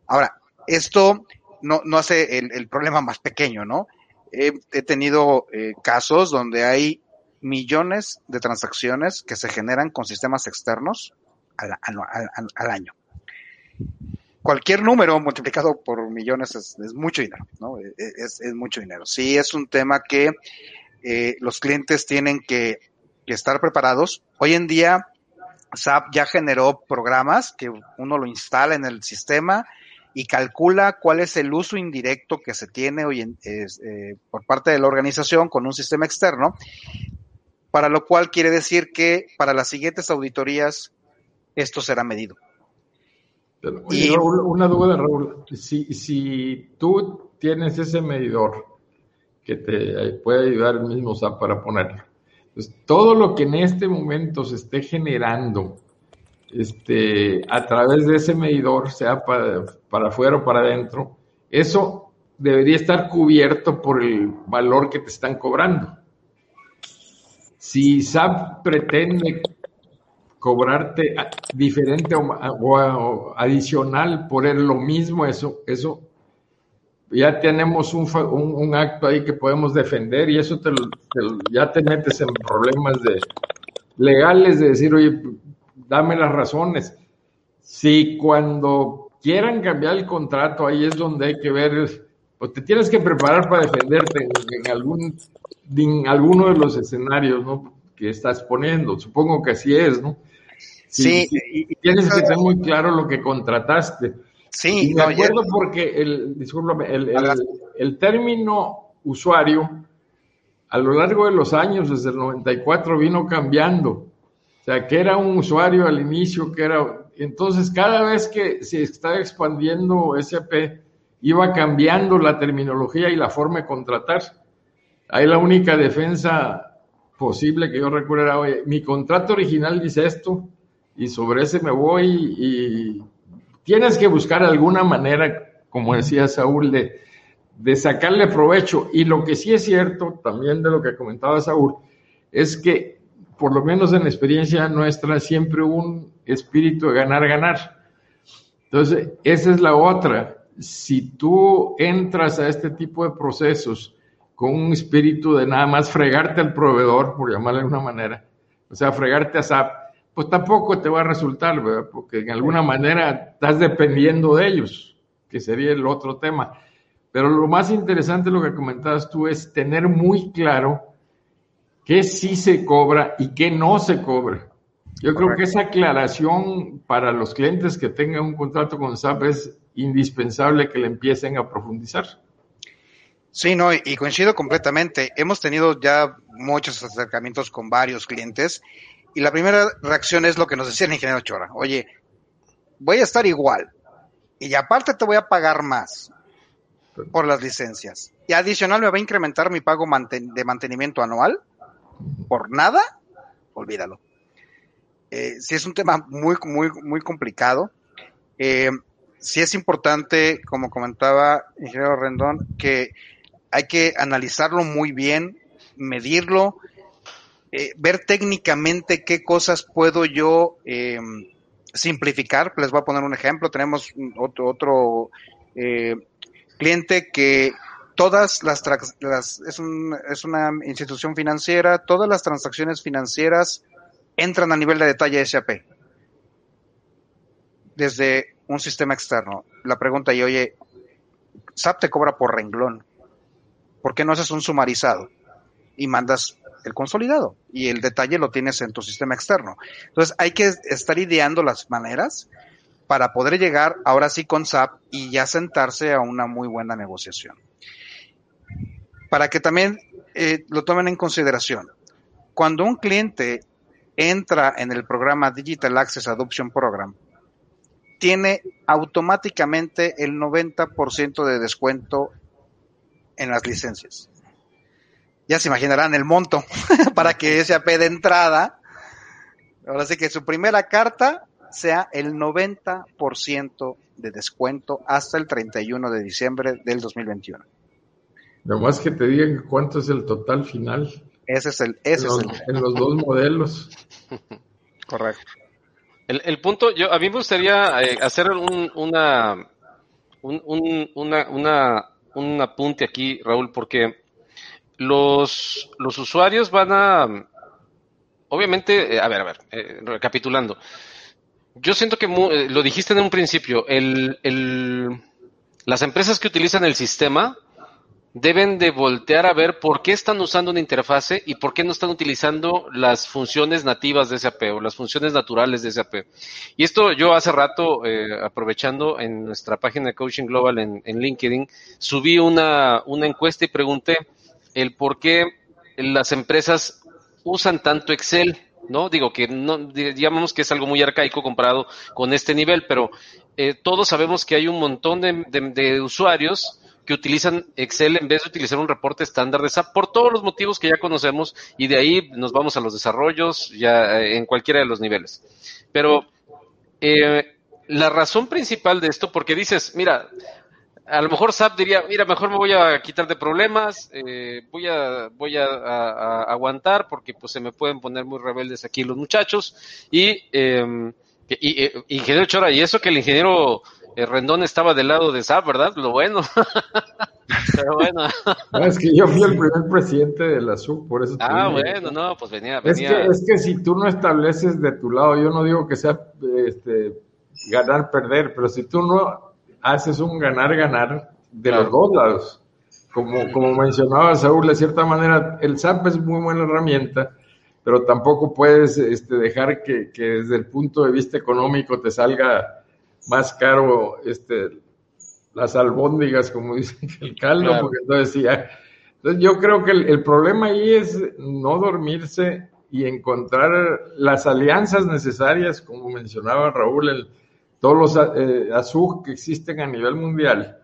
Ahora, esto no, hace el, problema más pequeño, ¿no? He, tenido eh, casos donde hay millones de transacciones que se generan con sistemas externos al, año. Cualquier número multiplicado por millones es, mucho dinero, ¿no? E, e, es, mucho dinero. Sí, es un tema que eh, los clientes tienen que que estar preparados. Hoy en día, SAP ya generó programas que uno lo instala en el sistema y calcula cuál es el uso indirecto que se tiene hoy en, eh, por parte de la organización con un sistema externo, para lo cual quiere decir que para las siguientes auditorías esto será medido. y, una duda, Raúl, si, si tú tienes ese medidor que te puede ayudar el mismo SAP para ponerlo, pues todo lo que en este momento se esté generando este, a través de ese medidor, sea para, para afuera o para adentro, eso debería estar cubierto por el valor que te están cobrando. Si SAP pretende cobrarte diferente o, adicional por lo mismo, eso, eso ya tenemos un, un, acto ahí que podemos defender y eso te, ya te metes en problemas de legales de decir, oye, dame las razones. Si cuando quieran cambiar el contrato, ahí es donde hay que ver, pues te tienes que preparar para defenderte en, algún, en alguno de los escenarios ¿no? que estás poniendo. Supongo que así es, ¿no? Sí. y tienes que tener muy claro lo que contrataste. Sí, me acuerdo porque el, el, el, término usuario a lo largo de los años, desde el 94, vino cambiando. O sea, que era un usuario al inicio, que era... Entonces, cada vez que se estaba expandiendo SAP, iba cambiando la terminología y la forma de contratar. Ahí la única defensa posible que yo recuerdo era, oye, mi contrato original dice esto, y sobre ese me voy y tienes que buscar alguna manera, como decía Saúl, de, sacarle provecho. Y lo que sí es cierto, también de lo que comentaba Saúl, es que por lo menos en la experiencia nuestra, siempre un espíritu de ganar, ganar. Entonces, esa es la otra. Si tú entras a este tipo de procesos con un espíritu de nada más fregarte al proveedor, por llamarle de una manera, o sea, fregarte a SAP, pues tampoco te va a resultar, ¿verdad? Porque en alguna manera estás dependiendo de ellos, que sería el otro tema. Pero lo más interesante, lo que comentabas tú, es tener muy claro qué sí se cobra y qué no se cobra. Yo creo que esa aclaración para los clientes que tengan un contrato con SAP es indispensable que le empiecen a profundizar. Sí, no, y coincido completamente. Hemos tenido ya muchos acercamientos con varios clientes y la primera reacción es lo que nos decía el ingeniero Chora. Oye, voy a estar igual y aparte te voy a pagar más por las licencias. Y adicional me va a incrementar mi pago de mantenimiento anual por nada, olvídalo. Eh, si es un tema muy, muy, muy complicado. Eh, sí es importante, como comentaba ingeniero Rendón, que hay que analizarlo muy bien, medirlo, eh, ver técnicamente qué cosas puedo yo eh, simplificar. Les voy a poner un ejemplo. Tenemos otro, otro cliente que todas las, es, es una institución financiera, todas las transacciones financieras entran a nivel de detalle SAP desde un sistema externo. La pregunta y oye, SAP te cobra por renglón. ¿Por qué no haces un sumarizado y mandas el consolidado y el detalle lo tienes en tu sistema externo? Entonces hay que estar ideando las maneras para poder llegar ahora sí con SAP y ya sentarse a una muy buena negociación para que también eh, lo tomen en consideración. Cuando un cliente entra en el programa Digital Access Adoption Program, tiene automáticamente el 90% de descuento en las licencias. Ya se imaginarán el monto para que SAP de entrada, ahora sí que su primera carta sea el 90% de descuento hasta el 31 de diciembre del 2021. Nomás que te digan cuánto es el total final. Ese es el, ese en, los, es el... en los dos modelos. Correcto. El, el, punto, yo a mí me gustaría eh, hacer un, una, un, un, una, una, un apunte aquí, Raúl, porque los, usuarios van a, obviamente, eh, a ver, a ver, eh, recapitulando. Yo siento que eh, lo dijiste en un principio, las empresas que utilizan el sistema deben de voltear a ver por qué están usando una interfase y por qué no están utilizando las funciones nativas de SAP o las funciones naturales de SAP. Y esto yo hace rato, eh, aprovechando en nuestra página de Coaching Global en, LinkedIn, subí una encuesta y pregunté el por qué las empresas usan tanto Excel, ¿no? Digo que no, digamos que es algo muy arcaico comparado con este nivel, pero eh, todos sabemos que hay un montón de, usuarios que utilizan Excel en vez de utilizar un reporte estándar de SAP por todos los motivos que ya conocemos y de ahí nos vamos a los desarrollos ya eh, en cualquiera de los niveles. Pero eh, la razón principal de esto, porque dices, mira, a lo mejor SAP diría, mira, mejor me voy a quitar de problemas, eh, voy a voy a, a, a, aguantar porque pues se me pueden poner muy rebeldes aquí los muchachos y, eh, y, y ingeniero Chora, y eso que el ingeniero el Rendón estaba del lado de SAP, ¿verdad? Lo bueno. Pero bueno. No, es que yo fui el primer presidente de la SUB, por eso. Ah, bueno, no, pues venía. venía... Es, que, es que si tú no estableces de tu lado, yo no digo que sea este, ganar, perder, pero si tú no haces un ganar-ganar de claro. los dos lados, como, como mencionaba Saúl, de cierta manera, el SAP es muy buena herramienta, pero tampoco puedes este, dejar que, que desde el punto de vista económico te salga más caro este, las albóndigas, como dicen el caldo, claro. porque entonces decía. Entonces yo creo que el, el, problema ahí es no dormirse y encontrar las alianzas necesarias, como mencionaba Raúl, el, todos los eh, ASUG que existen a nivel mundial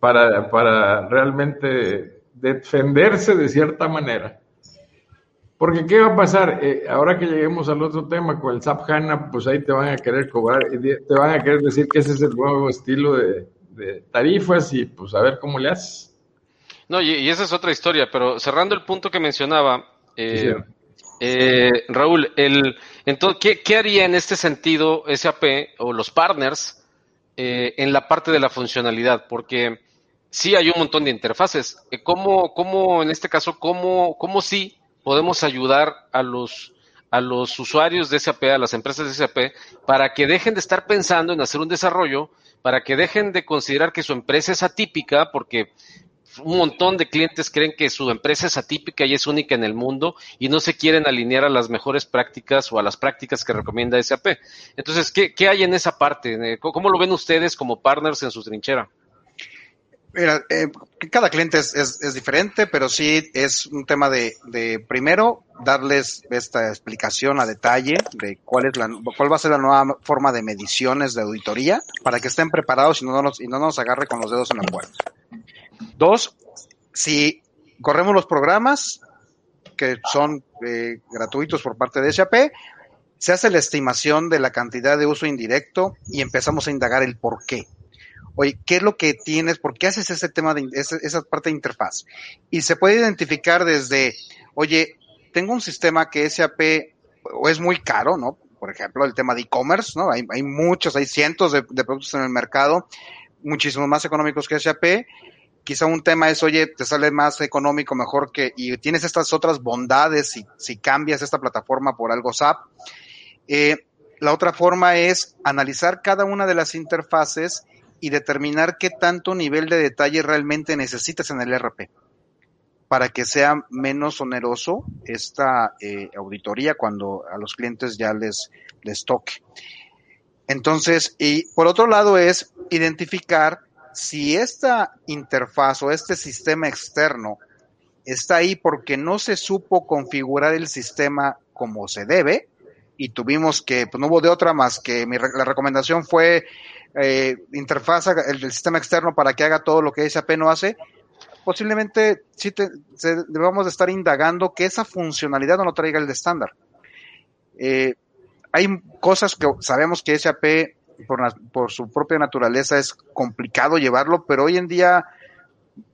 para, para realmente defenderse de cierta manera. Porque ¿qué va a pasar? Eh, ahora que lleguemos al otro tema con el SAP HANA, pues ahí te van a querer cobrar, te van a querer decir que ese es el nuevo estilo de, de tarifas y pues a ver cómo le haces. No, y, y, esa es otra historia, pero cerrando el punto que mencionaba, eh, sí. Eh, Raúl, entonces, ¿qué, ¿qué, haría en este sentido SAP o los partners eh, en la parte de la funcionalidad? Porque sí hay un montón de interfaces. Eh, ¿Cómo, cómo en este caso, cómo, cómo sí podemos ayudar a los a los usuarios de SAP, a las empresas de SAP, para que dejen de estar pensando en hacer un desarrollo, para que dejen de considerar que su empresa es atípica, porque un montón de clientes creen que su empresa es atípica y es única en el mundo y no se quieren alinear a las mejores prácticas o a las prácticas que recomienda SAP. Entonces, ¿qué, hay en esa parte? ¿Cómo lo ven ustedes como partners en su trinchera? Mira, eh, cada cliente es, es, es, diferente, pero sí es un tema de, de, primero darles esta explicación a detalle de cuál es la cuál va a ser la nueva forma de mediciones de auditoría para que estén preparados y no nos, y no nos agarre con los dedos en la puerta. Dos, si corremos los programas que son eh, gratuitos por parte de SAP, se hace la estimación de la cantidad de uso indirecto y empezamos a indagar el por qué oye, ¿qué es lo que tienes? ¿Por qué haces ese tema de esa, esa parte de interfaz? Y se puede identificar desde, oye, tengo un sistema que SAP o es muy caro, ¿no? Por ejemplo, el tema de e-commerce, ¿no? Hay, hay, muchos, hay cientos de, de, productos en el mercado, muchísimo más económicos que SAP. Quizá un tema es, oye, te sale más económico, mejor que, y tienes estas otras bondades si, si cambias esta plataforma por algo SAP. Eh, la otra forma es analizar cada una de las interfaces y determinar qué tanto nivel de detalle realmente necesitas en el RP para que sea menos oneroso esta eh, auditoría cuando a los clientes ya les, les toque. Entonces, y por otro lado es identificar si esta interfaz o este sistema externo está ahí porque no se supo configurar el sistema como se debe y tuvimos que, pues no hubo de otra más que la recomendación fue eh, interfaz el, sistema externo para que haga todo lo que SAP no hace, posiblemente sí te, debamos de estar indagando que esa funcionalidad no lo traiga el de estándar. Eh, hay cosas que sabemos que SAP por, por, su propia naturaleza es complicado llevarlo, pero hoy en día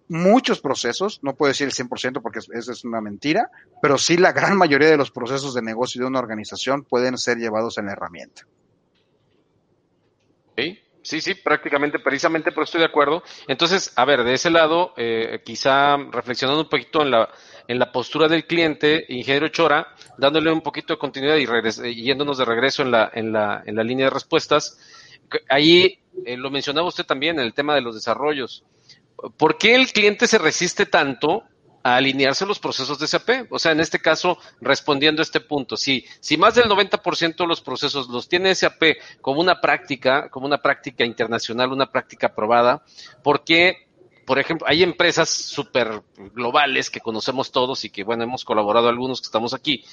muchos procesos, no puedo decir el 100% porque eso es una mentira, pero sí la gran mayoría de los procesos de negocio de una organización pueden ser llevados en la herramienta. ¿Sí? Sí, sí, prácticamente, precisamente, pero estoy de acuerdo. Entonces, a ver, de ese lado, eh, quizá reflexionando un poquito en la, en la postura del cliente, ingeniero Chora, dándole un poquito de continuidad y, regres y yéndonos de regreso en la, en la, en la línea de respuestas, ahí eh, lo mencionaba usted también, el tema de los desarrollos. ¿por qué el cliente se resiste tanto a alinearse los procesos de SAP? O sea, en este caso, respondiendo a este punto, si, si más del 90% de los procesos los tiene SAP como una práctica, como una práctica internacional, una práctica aprobada, ¿por qué por ejemplo, hay empresas súper globales que conocemos todos y que, bueno, hemos colaborado algunos que estamos aquí.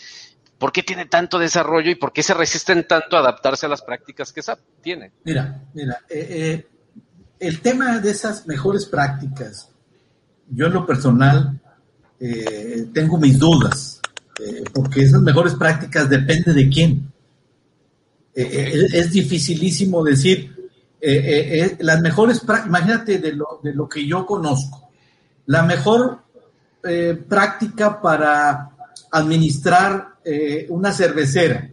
¿Por qué tiene tanto desarrollo y por qué se resisten tanto a adaptarse a las prácticas que SAP tiene? Mira, mira, eh, eh, el tema de esas mejores prácticas, yo en lo personal eh, tengo mis dudas, porque esas mejores prácticas depende de quién. es dificilísimo decir, eh, eh, eh, las mejores, imagínate de lo, de lo, que yo conozco, la mejor práctica para administrar una cervecera,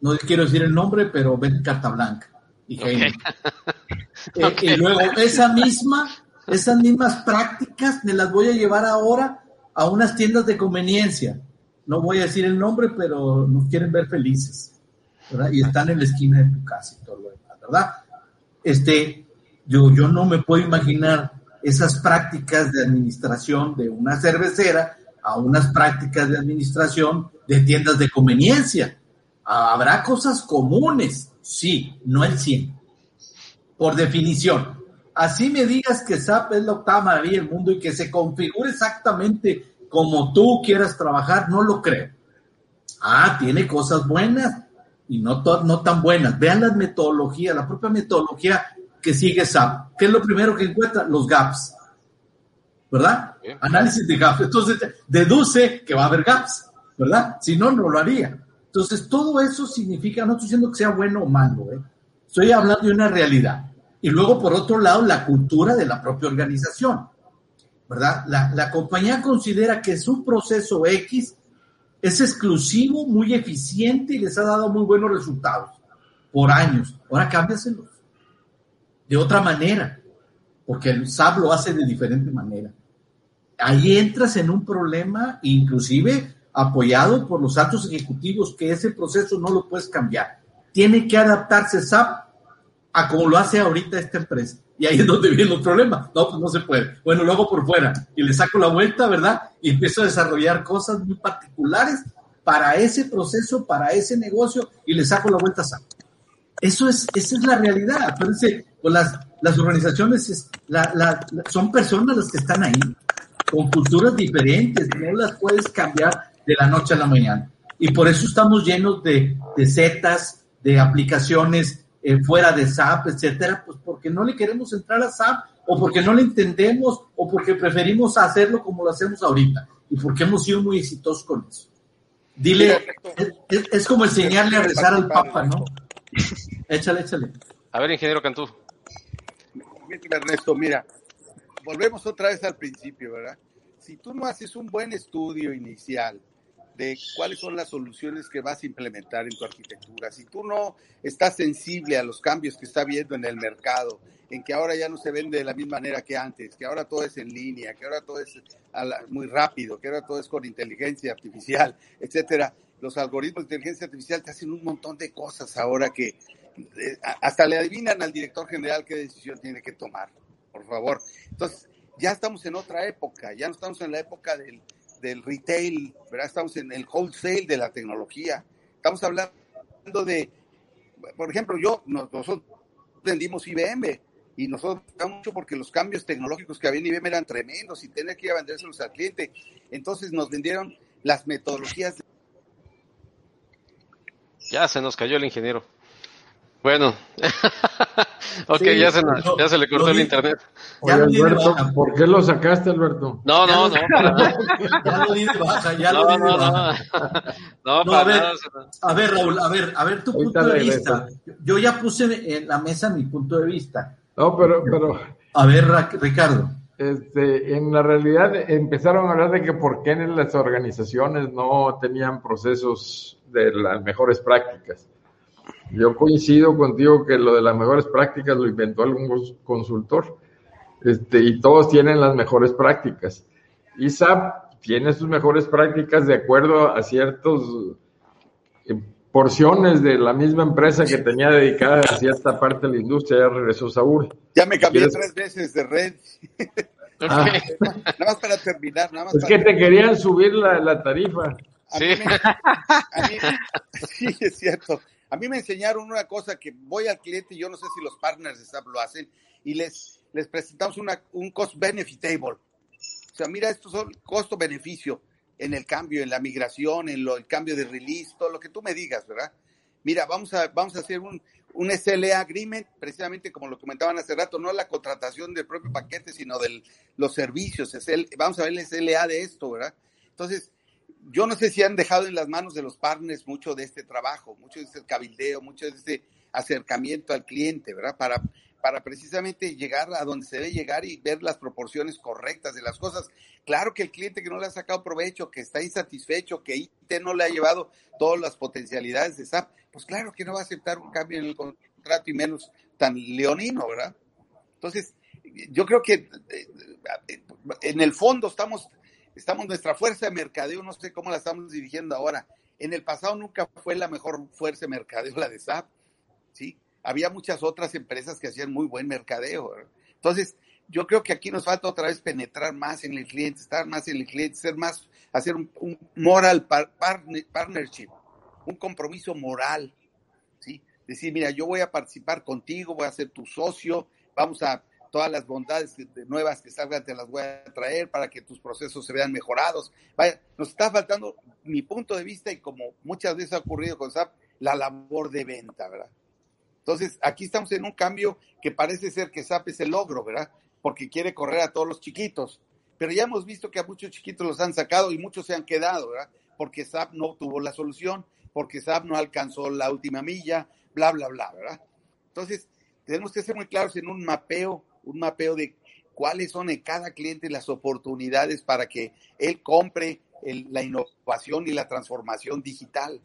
no quiero decir el nombre, pero ven carta blanca. Y, y luego esa misma, esas mismas prácticas me las voy a llevar ahora a unas tiendas de conveniencia. No voy a decir el nombre, pero nos quieren ver felices. Y están en la esquina de tu casa y todo lo ¿verdad? Este, yo, yo no me puedo imaginar esas prácticas de administración de una cervecera a unas prácticas de administración de tiendas de conveniencia. Habrá cosas comunes, sí, no el 100. Por definición. Así me digas que SAP es la octava maravilla del mundo y que se configure exactamente como tú quieras trabajar, no lo creo. Ah, tiene cosas buenas, y no, no tan buenas. Vean las metodologías, la propia metodología que sigue SAP. ¿Qué es lo primero que encuentra? Los gaps. ¿Verdad? Análisis de gaps. Entonces, deduce que va a haber gaps, ¿verdad? Si no, no lo haría. Entonces, todo eso significa, no estoy diciendo que sea bueno o malo, ¿eh? estoy hablando de una realidad. Y luego, por otro lado, la cultura de la propia organización, ¿verdad? La, la compañía considera que su proceso X es exclusivo, muy eficiente y les ha dado muy buenos resultados por años. Ahora cámbiaselos de otra manera, porque el SAP lo hace de diferente manera. Ahí entras en un problema, inclusive apoyado por los altos ejecutivos, que ese proceso no lo puedes cambiar. Tiene que adaptarse SAP a como lo hace ahorita esta empresa. Y ahí es donde vienen los problemas. No, pues no se puede. Bueno, luego por fuera. Y le saco la vuelta, ¿verdad? Y empiezo a desarrollar cosas muy particulares para ese proceso, para ese negocio, y le saco la vuelta a. Eso es, esa es la realidad. Acuérdense, pues las, las organizaciones son personas las que están ahí, con culturas diferentes, no las puedes cambiar de la noche a la mañana. Y por eso estamos llenos de, de setas, de aplicaciones eh, fuera de SAP, etcétera, pues porque no le queremos entrar a SAP o porque no le entendemos o porque preferimos hacerlo como lo hacemos ahorita y porque hemos sido muy exitosos con eso. Dile, es, como enseñarle a rezar al Papa, ¿no? Échale, échale. A ver, ingeniero Cantú. Ernesto, mira, volvemos otra vez al principio, ¿verdad? Si tú no haces un buen estudio inicial de cuáles son las soluciones que vas a implementar en tu arquitectura. Si tú no estás sensible a los cambios que está viendo en el mercado, en que ahora ya no se vende de la misma manera que antes, que ahora todo es en línea, que ahora todo es muy rápido, que ahora todo es con inteligencia artificial, etcétera. Los algoritmos de inteligencia artificial te hacen un montón de cosas ahora que eh, hasta le adivinan al director general qué decisión tiene que tomar, por favor. Entonces, ya estamos en otra época, ya no estamos en la época del, del retail, ¿verdad? Estamos en el wholesale de la tecnología. Estamos hablando de, por ejemplo, yo, nosotros vendimos IBM y nosotros mucho porque los cambios tecnológicos que había en IBM eran tremendos y tener que ir a vendérselos al cliente. Entonces nos vendieron las metodologías. Ya se nos cayó el ingeniero. Bueno, ok, ya, se, ya se le cortó el internet. Oye, Alberto, ¿por qué lo sacaste, Alberto? No, no, no. ya lo di de baja, ya lo di de baja. No, no, a, ver, a ver, Raúl, a ver, a ver tu punto de vista. Yo ya puse en la mesa mi punto de vista. No, pero, pero. A ver, Ricardo. Este, en la realidad empezaron a hablar de que por qué en las organizaciones no tenían procesos de las mejores prácticas. Yo coincido contigo que lo de las mejores prácticas lo inventó algún consultor. Este, y todos tienen las mejores prácticas. Y SAP tiene sus mejores prácticas de acuerdo a ciertos eh, porciones de la misma empresa que tenía dedicada a cierta parte de la industria, ya regresó Saúl. Ya me cambié tres veces de red. Ah. nada más para terminar, nada más Es para que te querían subir la, la tarifa. A Sí. mí me- a mí- sí, es cierto. A mí me enseñaron una cosa que voy al cliente y yo no sé si los partners de SAP lo hacen y les, les presentamos una, un cost benefit table. O sea, mira, estos son costo-beneficio en el cambio, en la migración, en el cambio de release, todo lo que tú me digas, ¿verdad? Mira, vamos a, vamos a hacer un, un SLA agreement, precisamente como lo comentaban hace rato, no la contratación del propio paquete, sino de los servicios. Vamos a ver el SLA de esto, ¿verdad? Entonces, yo no sé si han dejado en las manos de los partners mucho de este trabajo, mucho de este cabildeo, mucho de este acercamiento al cliente, ¿verdad? Para, para precisamente llegar a donde se debe llegar y ver las proporciones correctas de las cosas. Claro que el cliente que no le ha sacado provecho, que está insatisfecho, que IT no le ha llevado todas las potencialidades de SAP, pues claro que no va a aceptar un cambio en el contrato y menos tan leonino, ¿verdad? Entonces, yo creo que eh, eh, en el fondo estamos, estamos nuestra fuerza de mercadeo, no sé cómo la estamos dirigiendo ahora. En el pasado nunca fue la mejor fuerza de mercadeo la de SAP, ¿sí? Había muchas otras empresas que hacían muy buen mercadeo. Entonces, yo creo que aquí nos falta otra vez penetrar más en el cliente, estar más en el cliente, ser más, hacer un, moral par- partner- partnership, un compromiso moral, ¿sí? Decir, mira, yo voy a participar contigo, voy a ser tu socio, vamos a todas las bondades nuevas que salgan te las voy a traer para que tus procesos se vean mejorados. Vaya, nos está faltando mi punto de vista y como muchas veces ha ocurrido con SAP, la labor de venta, ¿verdad? Entonces, aquí estamos en un cambio que parece ser que SAP es el logro, ¿verdad? Porque quiere correr a todos los chiquitos. Pero ya hemos visto que a muchos chiquitos los han sacado y muchos se han quedado, ¿verdad? Porque SAP no tuvo la solución, porque SAP no alcanzó la última milla, bla, bla, bla, ¿verdad? Entonces, tenemos que ser muy claros en un mapeo, un mapeo de cuáles son en cada cliente las oportunidades para que él compre el- la innovación y la transformación digital.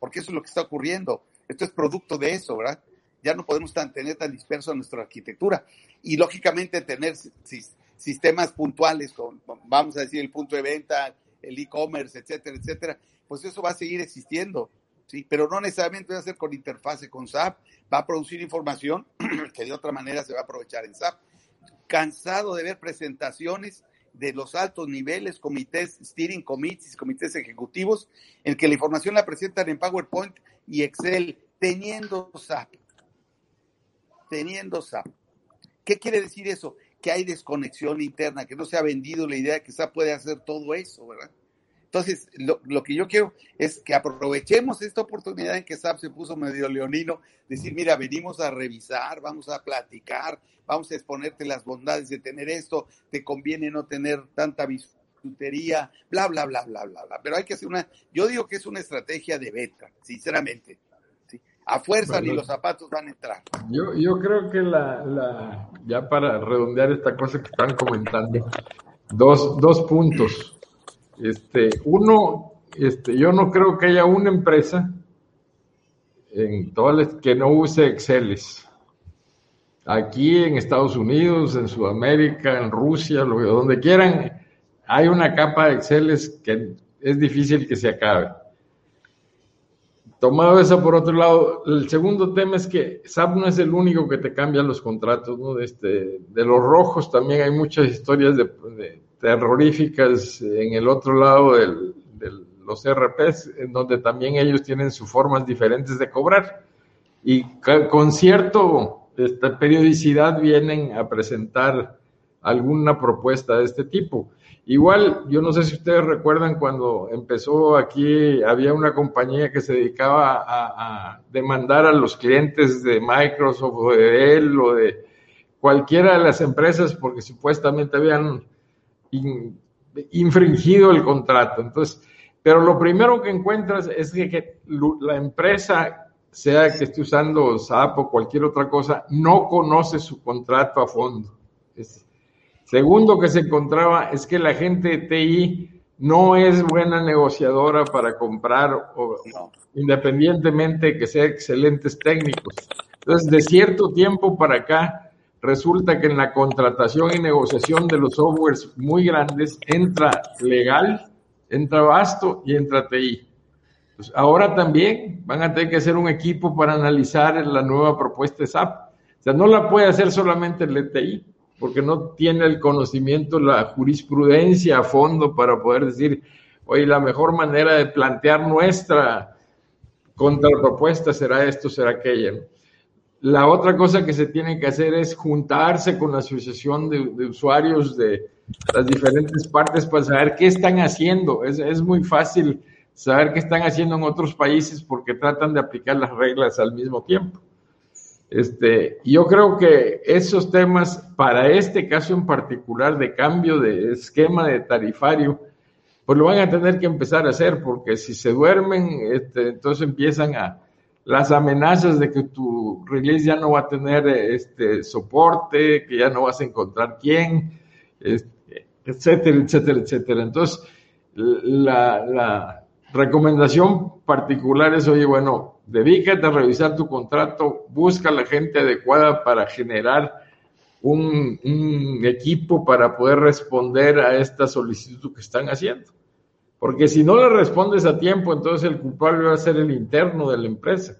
Porque eso es lo que está ocurriendo. Esto es producto de eso, ¿verdad? Ya no podemos tener tan disperso nuestra arquitectura. Y lógicamente tener sis- sistemas puntuales con, vamos a decir, el punto de venta, el e-commerce, etcétera, etcétera, pues eso va a seguir existiendo. Sí, pero no necesariamente va a ser con interfase con SAP, va a producir información que de otra manera se va a aprovechar en SAP. Cansado de ver presentaciones de los altos niveles, comités, steering committees, comités ejecutivos, en que la información la presentan en PowerPoint y Excel, teniendo SAP. Teniendo SAP. ¿Qué quiere decir eso? Que hay desconexión interna, que no se ha vendido la idea de que SAP puede hacer todo eso, ¿verdad? Entonces, lo, lo, que yo quiero es que aprovechemos esta oportunidad en que SAP se puso medio leonino, decir, mira, venimos a revisar, vamos a platicar, vamos a exponerte las bondades de tener esto, te conviene no tener tanta bisutería, bla, bla, bla, bla, bla, bla. Pero hay que hacer una, yo digo que es una estrategia de beta, sinceramente. ¿sí? A fuerza bueno, ni los zapatos van a entrar. Yo, yo creo que la, la, ya para redondear esta cosa que están comentando, dos, dos puntos. Este, uno, este, yo no creo que haya una empresa en todas que no use Exceles. Aquí en Estados Unidos, en Sudamérica, en Rusia, donde quieran, hay una capa de Exceles que es difícil que se acabe. Tomado eso por otro lado, el segundo tema es que SAP no es el único que te cambia los contratos, ¿no? Este, de los rojos también hay muchas historias de terroríficas en el otro lado del, de los RPs, en donde también ellos tienen sus formas diferentes de cobrar. Y con cierto esta periodicidad vienen a presentar alguna propuesta de este tipo. Igual, yo no sé si ustedes recuerdan cuando empezó aquí, había una compañía que se dedicaba a, a demandar a los clientes de Microsoft o de Dell o de cualquiera de las empresas porque supuestamente habían in, infringido el contrato. Entonces, pero lo primero que encuentras es que, que la empresa, sea que esté usando SAP o cualquier otra cosa, no conoce su contrato a fondo. Es, segundo que se encontraba es que la gente de TI no es buena negociadora para comprar, o, no. independientemente de que sean excelentes técnicos. Entonces, de cierto tiempo para acá, resulta que en la contratación y negociación de los softwares muy grandes entra legal, entra Basto y entra TI. Pues ahora también van a tener que hacer un equipo para analizar la nueva propuesta SAP. O sea, no la puede hacer solamente el ETI, porque no tiene el conocimiento, la jurisprudencia a fondo para poder decir, oye, la mejor manera de plantear nuestra contrapropuesta será esto, será aquello. La otra cosa que se tiene que hacer es juntarse con la asociación de, usuarios de las diferentes partes para saber qué están haciendo. Es, es muy fácil saber qué están haciendo en otros países porque tratan de aplicar las reglas al mismo tiempo. Este, yo creo que esos temas, para este caso en particular de cambio de esquema de tarifario, pues lo van a tener que empezar a hacer, porque si se duermen, este, entonces empiezan a las amenazas de que tu release ya no va a tener este soporte, que ya no vas a encontrar quién, etcétera, etcétera, etcétera. Entonces, la, la recomendación particular es, oye, bueno, dedícate a revisar tu contrato, busca la gente adecuada para generar un, equipo para poder responder a esta solicitud que están haciendo. Porque si no le respondes a tiempo, entonces el culpable va a ser el interno de la empresa.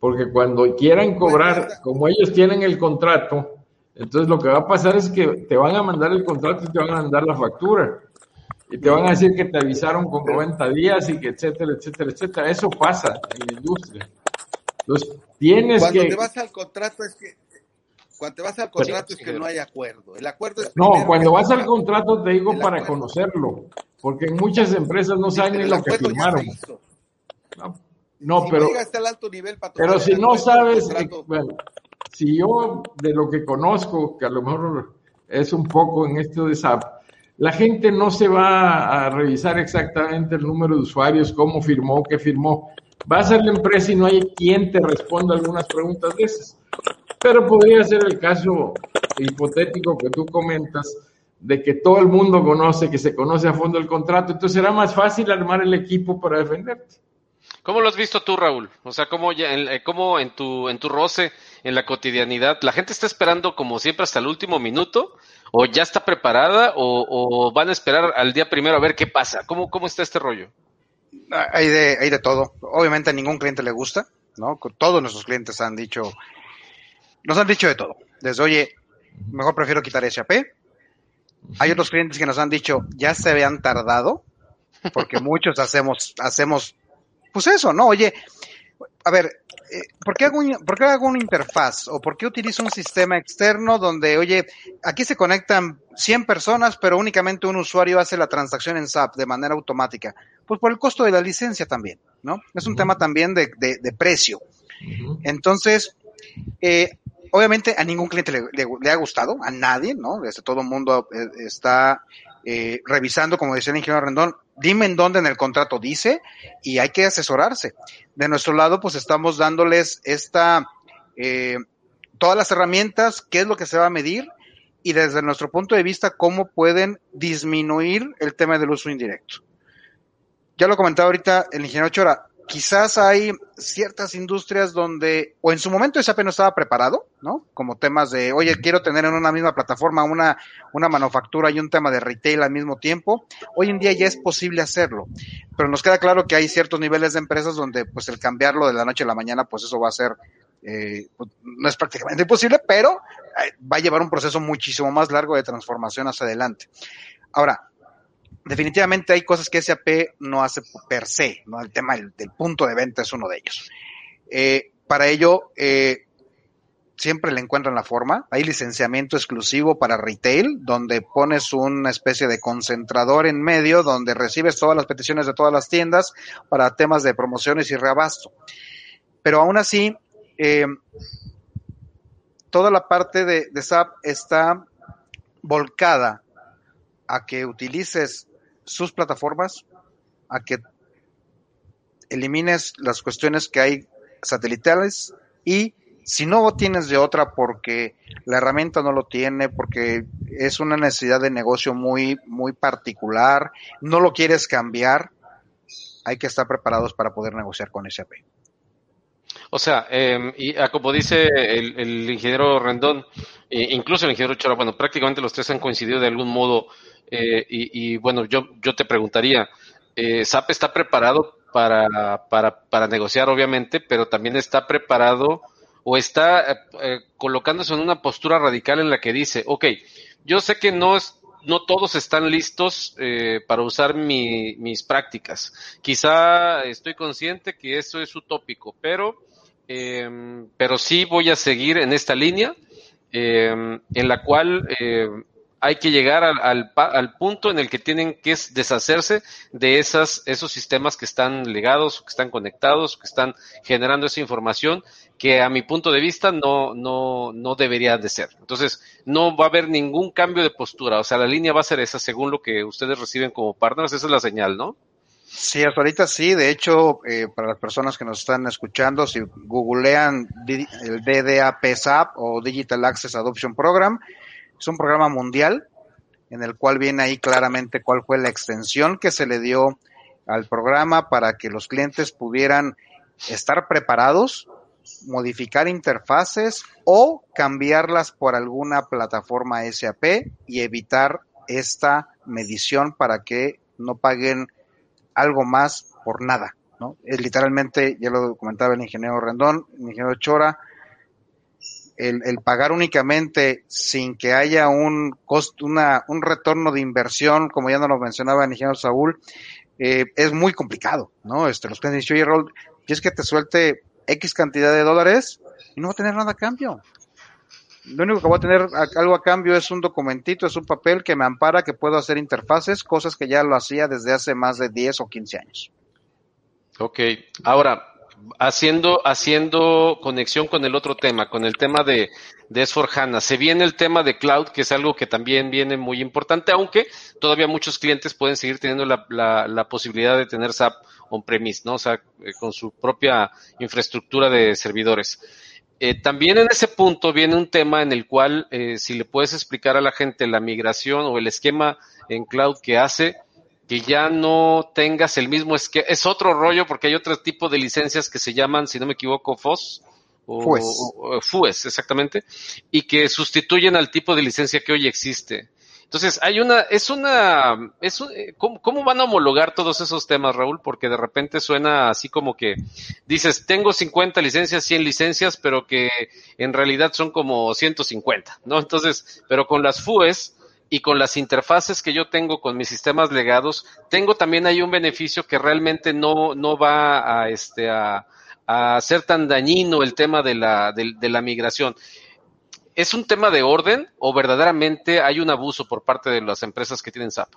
Porque cuando quieran cobrar, como ellos tienen el contrato, entonces lo que va a pasar es que te van a mandar el contrato y te van a mandar la factura. Y te van a decir que te avisaron con 90 días y que etcétera, etcétera, etcétera. Eso pasa en la industria. Entonces, tienes que... Cuando te vas al contrato es que cuando vas al contrato es que no hay acuerdo. El acuerdo es No, cuando vas al contrato te digo para conocerlo, porque en muchas empresas no saben ni lo que firmaron. No, pero alto nivel pero si no sabes, eh, bueno, si yo de lo que conozco, que a lo mejor es un poco en esto de SAP, la gente no se va a revisar exactamente el número de usuarios, cómo firmó, qué firmó. Va a ser la empresa y no hay quien te responda algunas preguntas de esas. Pero podría ser el caso hipotético que tú comentas de que todo el mundo conoce, que se conoce a fondo el contrato, entonces será más fácil armar el equipo para defenderte. ¿Cómo lo has visto tú, Raúl? O sea, ¿cómo, ya, en, eh, cómo en, tu, en tu roce, en la cotidianidad, la gente está esperando como siempre hasta el último minuto? ¿O ya está preparada? ¿O, van a esperar al día primero a ver qué pasa? ¿Cómo, cómo está este rollo? Hay de, hay de todo. Obviamente a ningún cliente le gusta, ¿no? Todos nuestros clientes han dicho, nos han dicho de todo. Desde, oye, mejor prefiero quitar SAP. Hay otros clientes que nos han dicho, ya se habían tardado, porque muchos hacemos, hacemos, pues eso, ¿no? Oye, a ver, eh, ¿por, qué hago un, ¿por qué hago una interfaz? ¿O por qué utilizo un sistema externo donde, oye, aquí se conectan 100 personas, pero únicamente un usuario hace la transacción en SAP de manera automática? Pues por el costo de la licencia también, ¿no? Es un tema también de, de, precio. Entonces, eh, obviamente a ningún cliente le, ha gustado, a nadie, ¿no? Desde todo el mundo eh, está eh, revisando, como decía el ingeniero Rendón, dime en dónde en el contrato dice y hay que asesorarse. De nuestro lado, pues estamos dándoles esta, eh, todas las herramientas, qué es lo que se va a medir y desde nuestro punto de vista, cómo pueden disminuir el tema del uso indirecto. Ya lo comentaba ahorita el ingeniero Chora, quizás hay ciertas industrias donde, o en su momento SAP no estaba preparado, ¿no? Como temas de, oye, quiero tener en una misma plataforma una, una manufactura y un tema de retail al mismo tiempo. Hoy en día ya es posible hacerlo, pero nos queda claro que hay ciertos niveles de empresas donde, pues, el cambiarlo de la noche a la mañana, pues eso va a ser, eh, pues, no es prácticamente imposible, pero eh, va a llevar un proceso muchísimo más largo de transformación hacia adelante. Ahora, definitivamente hay cosas que SAP no hace per se, ¿no? El tema del, punto de venta es uno de ellos. Eh, para ello, eh, siempre le encuentran la forma. Hay licenciamiento exclusivo para retail, donde pones una especie de concentrador en medio, donde recibes todas las peticiones de todas las tiendas para temas de promociones y reabasto. Pero aún así, eh, toda la parte de, de SAP está volcada a que utilices sus plataformas, a que elimines las cuestiones que hay satelitales y si no tienes de otra porque la herramienta no lo tiene, porque es una necesidad de negocio muy, muy particular, no lo quieres cambiar, hay que estar preparados para poder negociar con SAP. O sea, em, y como dice el, ingeniero Rendón, incluso el ingeniero Chora, bueno, prácticamente los tres han coincidido de algún modo eh, y, bueno, yo, yo te preguntaría, eh, ¿SAP está preparado para, para, para negociar, obviamente, pero también está preparado o está eh, eh, colocándose en una postura radical en la que dice, ok, yo sé que no es, no todos están listos eh, para usar mi, mis prácticas. Quizá estoy consciente que eso es utópico, pero, em, pero sí voy a seguir en esta línea em, en la cual hay que llegar al, al, punto en el que tienen que deshacerse de esas, esos sistemas que están legados, que están conectados, que están generando esa información que a mi punto de vista no, no, no debería de ser. Entonces, no va a haber ningún cambio de postura. O sea, la línea va a ser esa según lo que ustedes reciben como partners. Esa es la señal, ¿no? Sí, hasta ahorita sí. De hecho, eh, para las personas que nos están escuchando, si googlean el DDAP SAP o Digital Access Adoption Program, es un programa mundial en el cual viene ahí claramente cuál fue la extensión que se le dio al programa para que los clientes pudieran estar preparados, modificar interfaces o cambiarlas por alguna plataforma SAP y evitar esta medición para que no paguen algo más por nada. ¿no? Es literalmente, ya lo comentaba el ingeniero Rendón, el ingeniero Chora, el, pagar únicamente sin que haya un costo, una, un retorno de inversión, como ya nos lo mencionaba el ingeniero Saúl, eh, es muy complicado, ¿no? Este, los clientes dicen, oye, y es que te suelte X cantidad de dólares y no va a tener nada a cambio. Lo único que va a tener algo a cambio es un documentito, es un papel que me ampara que puedo hacer interfaces, cosas que ya lo hacía desde hace más de 10 o 15 años. Ok, ahora, haciendo, haciendo conexión con el otro tema, con el tema de, de S4HANA. Se viene el tema de cloud, que es algo que también viene muy importante, aunque todavía muchos clientes pueden seguir teniendo la, la, la posibilidad de tener SAP on-premise, ¿no? O sea, eh, con su propia infraestructura de servidores. Eh, también en ese punto viene un tema en el cual, eh, si le puedes explicar a la gente la migración o el esquema en cloud que hace, que ya no tengas el mismo esquema. Es otro rollo porque hay otro tipo de licencias que se llaman, si no me equivoco, FOS. O, FUES. FUES, exactamente. Y que sustituyen al tipo de licencia que hoy existe. Entonces, hay una, es una, es eh, ¿cómo, ¿cómo, van a homologar todos esos temas, Raúl? Porque de repente suena así como que dices, tengo 50 licencias, 100 licencias, pero que en realidad son como 150, ¿no? Entonces, pero con las FUES, y con las interfaces que yo tengo con mis sistemas legados, tengo también ahí un beneficio que realmente no, no va a, este, a, a ser tan dañino el tema de la, de, la migración. ¿Es un tema de orden o verdaderamente hay un abuso por parte de las empresas que tienen SAP?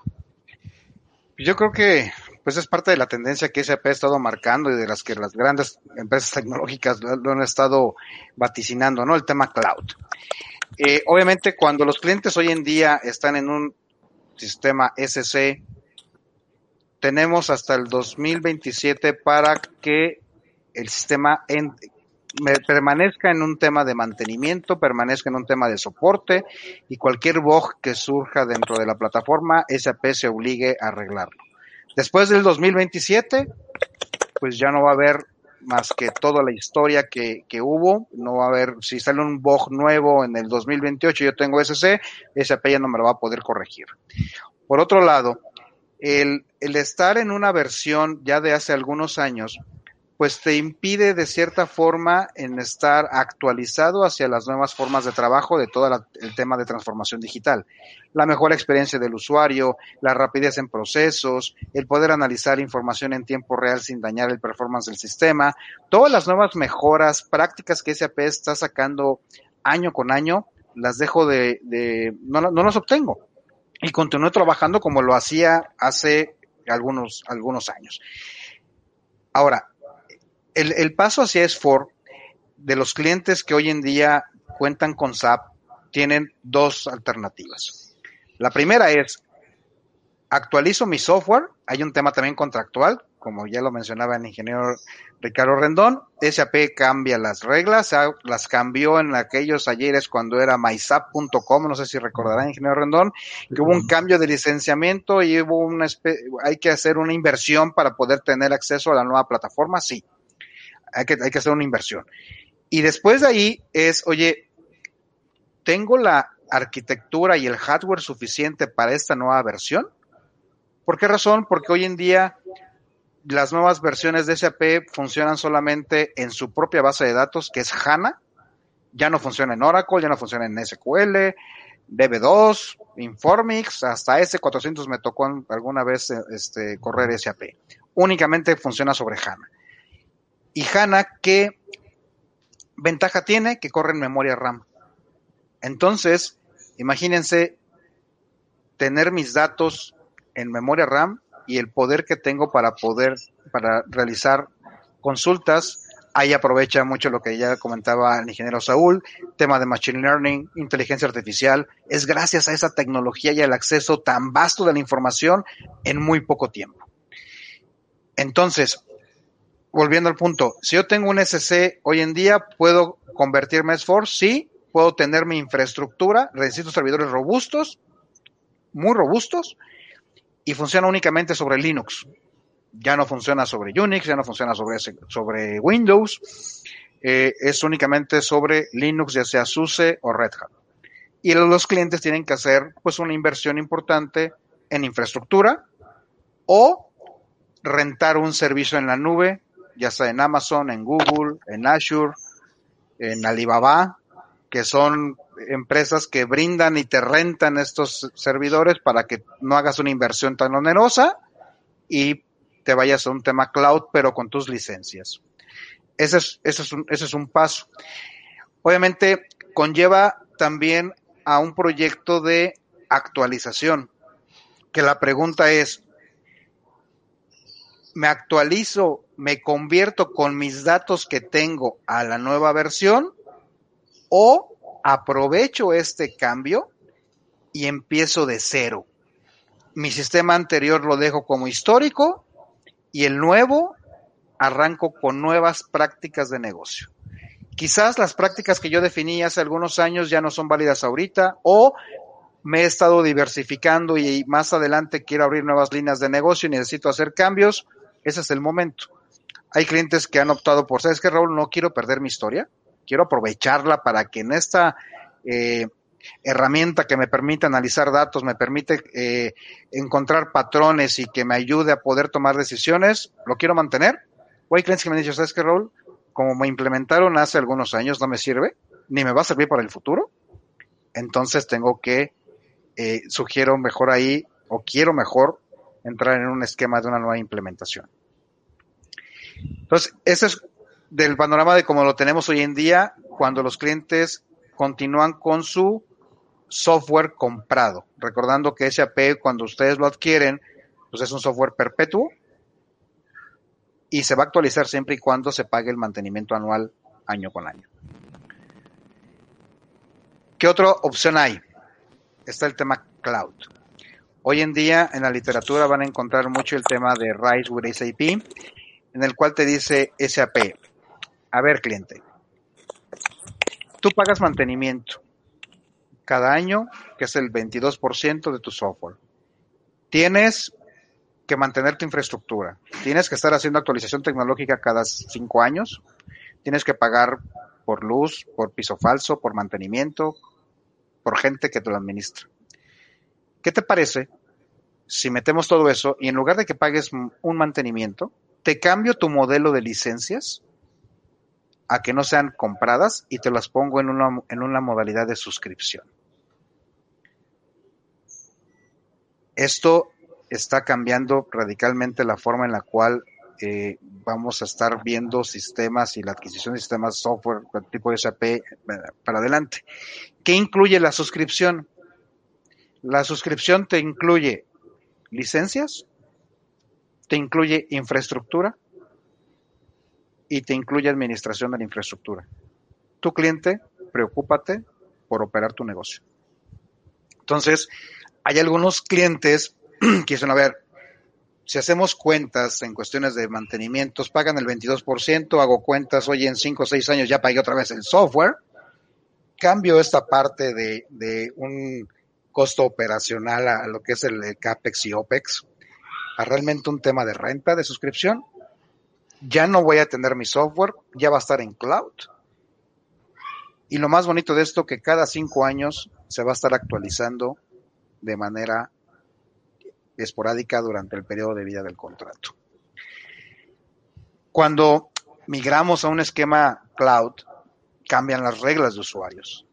Yo creo que pues es parte de la tendencia que SAP ha estado marcando y de las que las grandes empresas tecnológicas lo han estado vaticinando, ¿no? El tema cloud. Eh, obviamente, cuando los clientes hoy en día están en un sistema SC, tenemos hasta el 2027 para que el sistema permanezca en un tema de mantenimiento, permanezca en un tema de soporte y cualquier bug que surja dentro de la plataforma, SAP se obligue a arreglarlo. Después del 2027, pues ya no va a haber más que toda la historia que, que hubo. No va a haber, si sale un bug nuevo en el 2028, yo tengo SC, SAP ya no me lo va a poder corregir. Por otro lado, el, el estar en una versión ya de hace algunos años, pues te impide de cierta forma en estar actualizado hacia las nuevas formas de trabajo de todo el tema de transformación digital. La mejor experiencia del usuario, la rapidez en procesos, el poder analizar información en tiempo real sin dañar el performance del sistema, todas las nuevas mejoras prácticas que SAP está sacando año con año, las dejo de, de no, no las obtengo y continúo trabajando como lo hacía hace algunos, algunos años. Ahora, el, el paso hacia S4 de los clientes que hoy en día cuentan con SAP tienen dos alternativas. La primera es, actualizo mi software, hay un tema también contractual, como ya lo mencionaba el ingeniero Ricardo Rendón, SAP cambia las reglas, las cambió en aquellos ayeres cuando era mysap.com, no sé si recordarán, ingeniero Rendón, que hubo un cambio de licenciamiento y hubo una hay que hacer una inversión para poder tener acceso a la nueva plataforma, sí hay que, hacer una inversión. Y después de ahí es, oye, ¿tengo la arquitectura y el hardware suficiente para esta nueva versión? ¿Por qué razón? Porque hoy en día las nuevas versiones de SAP funcionan solamente en su propia base de datos, que es HANA. Ya no funciona en Oracle, ya no funciona en SQL, DB2, Informix, hasta S400 me tocó alguna vez este, correr SAP. Únicamente funciona sobre HANA. Y HANA, ¿qué ventaja tiene? Que corre en memoria RAM. Entonces, imagínense tener mis datos en memoria RAM y el poder que tengo para poder, para realizar consultas. Ahí aprovecha mucho lo que ya comentaba el ingeniero Saúl, tema de Machine Learning, inteligencia artificial. Es gracias a esa tecnología y al acceso tan vasto de la información en muy poco tiempo. Entonces, volviendo al punto, si yo tengo un SC hoy en día, ¿puedo convertirme a S4? Sí, puedo tener mi infraestructura, necesito servidores robustos, muy robustos, y funciona únicamente sobre Linux. Ya no funciona sobre Unix, ya no funciona sobre, sobre Windows, eh, es únicamente sobre Linux, ya sea SUSE o Red Hat. Y los clientes tienen que hacer pues una inversión importante en infraestructura o rentar un servicio en la nube, ya sea en Amazon, en Google, en Azure, en Alibaba, que son empresas que brindan y te rentan estos servidores para que no hagas una inversión tan onerosa y te vayas a un tema cloud, pero con tus licencias. Ese es, ese es, un, ese es un paso. Obviamente conlleva también a un proyecto de actualización, que la pregunta es, ¿me actualizo, me convierto con mis datos que tengo a la nueva versión o aprovecho este cambio y empiezo de cero. Mi sistema anterior lo dejo como histórico y el nuevo arranco con nuevas prácticas de negocio. Quizás las prácticas que yo definí hace algunos años ya no son válidas ahorita o me he estado diversificando y más adelante quiero abrir nuevas líneas de negocio y necesito hacer cambios. Ese es el momento. Hay clientes que han optado por, ¿sabes qué, Raúl? No quiero perder mi historia quiero aprovecharla para que en esta eh, herramienta que me permite analizar datos, me permite eh, encontrar patrones y que me ayude a poder tomar decisiones, lo quiero mantener. O hay clientes que me han dicho, ¿sabes qué, Raúl? Como me implementaron hace algunos años, no me sirve, ni me va a servir para el futuro. Entonces tengo que, eh, sugiero mejor ahí, o quiero mejor entrar en un esquema de una nueva implementación. Entonces, ese es del panorama de como lo tenemos hoy en día cuando los clientes continúan con su software comprado. Recordando que SAP cuando ustedes lo adquieren, pues es un software perpetuo y se va a actualizar siempre y cuando se pague el mantenimiento anual año con año. ¿Qué otra opción hay? Está el tema cloud. Hoy en día en la literatura van a encontrar mucho el tema de Rise with SAP, en el cual te dice SAP, a ver, cliente, tú pagas mantenimiento cada año, que es el 22% de tu software. Tienes que mantener tu infraestructura. Tienes que estar haciendo actualización tecnológica cada cinco años. Tienes que pagar por luz, por piso falso, por mantenimiento, por gente que te lo administra. ¿Qué te parece si metemos todo eso y en lugar de que pagues un mantenimiento, te cambio tu modelo de licencias a que no sean compradas y te las pongo en una, en una modalidad de suscripción. Esto está cambiando radicalmente la forma en la cual eh, vamos a estar viendo sistemas y la adquisición de sistemas software tipo SAP eh, para adelante. ¿Qué incluye la suscripción? La suscripción te incluye licencias, te incluye infraestructura, y te incluye administración de la infraestructura. Tu cliente, preocúpate por operar tu negocio. Entonces, hay algunos clientes que dicen, a ver, si hacemos cuentas en cuestiones de mantenimientos, pagan el 22%, hago cuentas, hoy en 5 o 6 años ya pagué otra vez el software, cambio esta parte de, de un costo operacional a lo que es el CAPEX y OPEX, a realmente un tema de renta, de suscripción, ya no voy a tener mi software, ya va a estar en cloud. Y lo más bonito de esto que cada cinco años se va a estar actualizando de manera esporádica durante el periodo de vida del contrato. Cuando migramos a un esquema cloud, cambian las reglas de usuarios.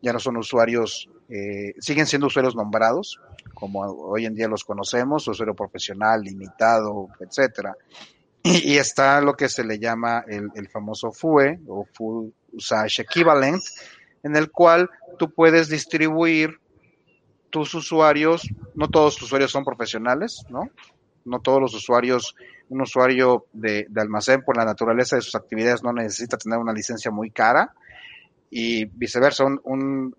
Ya no son usuarios, eh, siguen siendo usuarios nombrados, como hoy en día los conocemos, usuario profesional, limitado, etcétera. Y, está lo que se le llama el, el famoso FUE o Full Usage Equivalent, en el cual tú puedes distribuir tus usuarios, no todos tus usuarios son profesionales, ¿no? No todos los usuarios, un usuario de, almacén por la naturaleza de sus actividades no necesita tener una licencia muy cara y viceversa, un,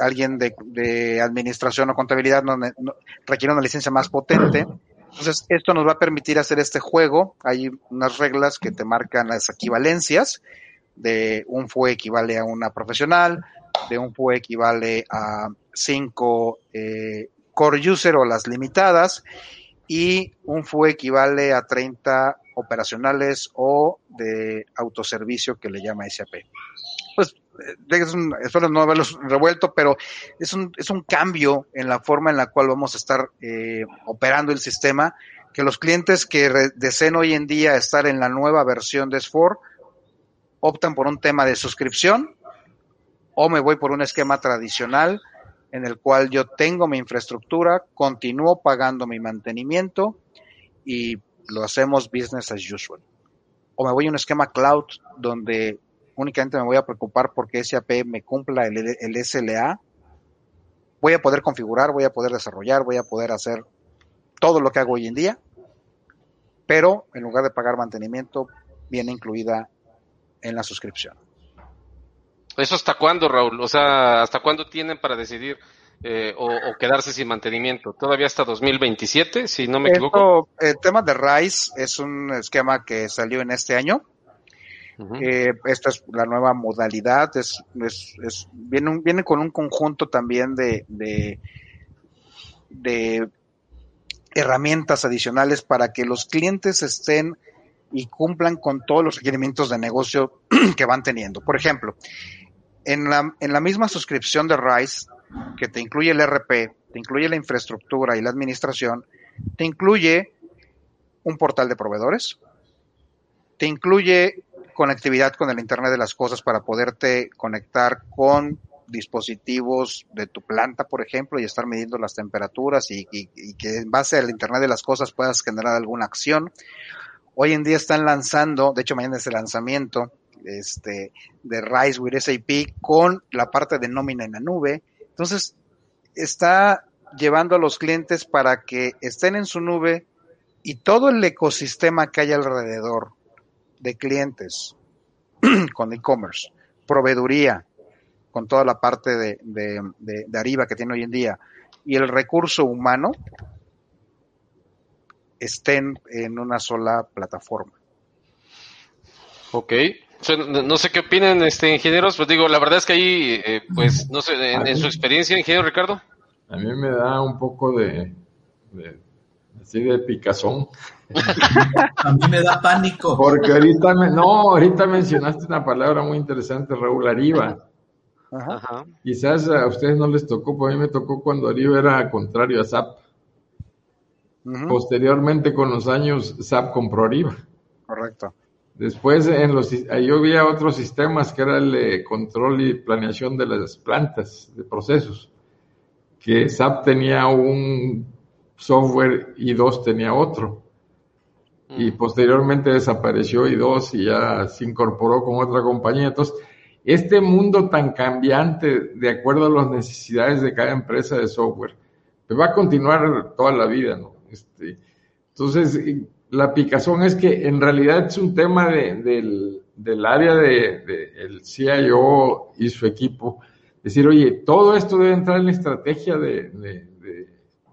alguien de, administración o contabilidad no, requiere una licencia más potente. Entonces, esto nos va a permitir hacer este juego. Hay unas reglas que te marcan las equivalencias de un FUE equivale a una profesional, de un FUE equivale a 5 eh, core user o las limitadas y un FUE equivale a 30 operacionales o de autoservicio que le llama SAP. Pues eh, es un, espero no haberlos revuelto, pero es un, es un cambio en la forma en la cual vamos a estar eh, operando el sistema, que los clientes que deseen hoy en día estar en la nueva versión de S4 optan por un tema de suscripción o me voy por un esquema tradicional en el cual yo tengo mi infraestructura, continúo pagando mi mantenimiento y lo hacemos business as usual. O me voy a un esquema cloud donde únicamente me voy a preocupar porque SAP me cumpla el, SLA. Voy a poder configurar, voy a poder desarrollar, voy a poder hacer todo lo que hago hoy en día, pero en lugar de pagar mantenimiento, viene incluida en la suscripción. ¿Eso hasta cuándo, Raúl? O sea, ¿hasta cuándo tienen para decidir eh, o, quedarse sin mantenimiento? ¿Todavía hasta 2027, si no me equivoco? El tema de RISE es un esquema que salió en este año. Eh, esta es la nueva modalidad, es, es, viene, viene con un conjunto también de, de, de herramientas adicionales para que los clientes estén y cumplan con todos los requerimientos de negocio que van teniendo. Por ejemplo, en la, en la misma suscripción de RISE, que te incluye el RP, te incluye la infraestructura y la administración, te incluye un portal de proveedores, te incluye conectividad con el Internet de las Cosas para poderte conectar con dispositivos de tu planta, por ejemplo, y estar midiendo las temperaturas y, y, que en base al Internet de las Cosas puedas generar alguna acción. Hoy en día están lanzando, de hecho mañana es el lanzamiento, este, de Rise with SAP con la parte de nómina en la nube. Entonces, está llevando a los clientes para que estén en su nube y todo el ecosistema que hay alrededor de clientes con e-commerce, proveeduría, con toda la parte de, de, arriba que tiene hoy en día, y el recurso humano estén en una sola plataforma. Ok, no sé qué opinan, este, ingenieros, pues digo, la verdad es que ahí, eh, pues, no sé, en, su experiencia, ingeniero Ricardo. A mí me da un poco de, así de picazón. a mí me da pánico. Porque ahorita, me, no, ahorita mencionaste una palabra muy interesante, Raúl, Ariba. Ajá. Quizás a ustedes no les tocó, pero a mí me tocó cuando Ariba era contrario a SAP. Posteriormente, con los años, SAP compró Ariba. Correcto. Después, en los, yo vi otros sistemas que era el control y planeación de las plantas, de procesos, que SAP tenía un software y dos tenía otro. Y mm. posteriormente desapareció y dos y ya se incorporó con otra compañía. Entonces, este mundo tan cambiante de acuerdo a las necesidades de cada empresa de software, pues va a continuar toda la vida, ¿no? Este, entonces, la picazón es que en realidad es un tema del, área del de, el CIO y su equipo. Decir, oye, todo esto debe entrar en la estrategia de,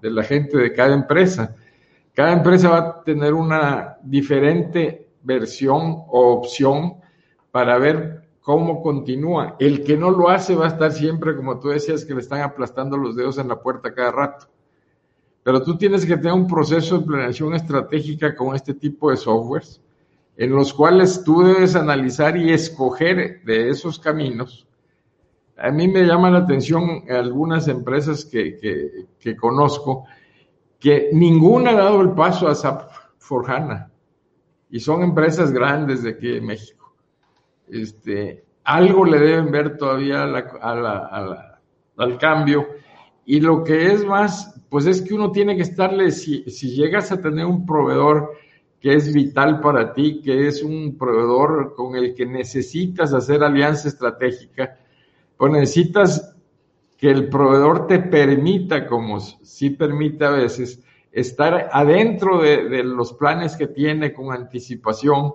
la gente de cada empresa. Cada empresa va a tener una diferente versión o opción para ver cómo continúa. El que no lo hace va a estar siempre, como tú decías, que le están aplastando los dedos en la puerta cada rato. Pero tú tienes que tener un proceso de planeación estratégica con este tipo de softwares, en los cuales tú debes analizar y escoger de esos caminos. A mí me llama la atención algunas empresas que, que, conozco que ninguna ha dado el paso a SAP for HANA. y son empresas grandes de aquí de México. Este, algo le deben ver todavía al cambio. Y lo que es más, pues es que uno tiene que estarle, si, si llegas a tener un proveedor que es vital para ti, que es un proveedor con el que necesitas hacer alianza estratégica, pues necesitas que el proveedor te permita, como sí permite a veces, estar adentro de, los planes que tiene con anticipación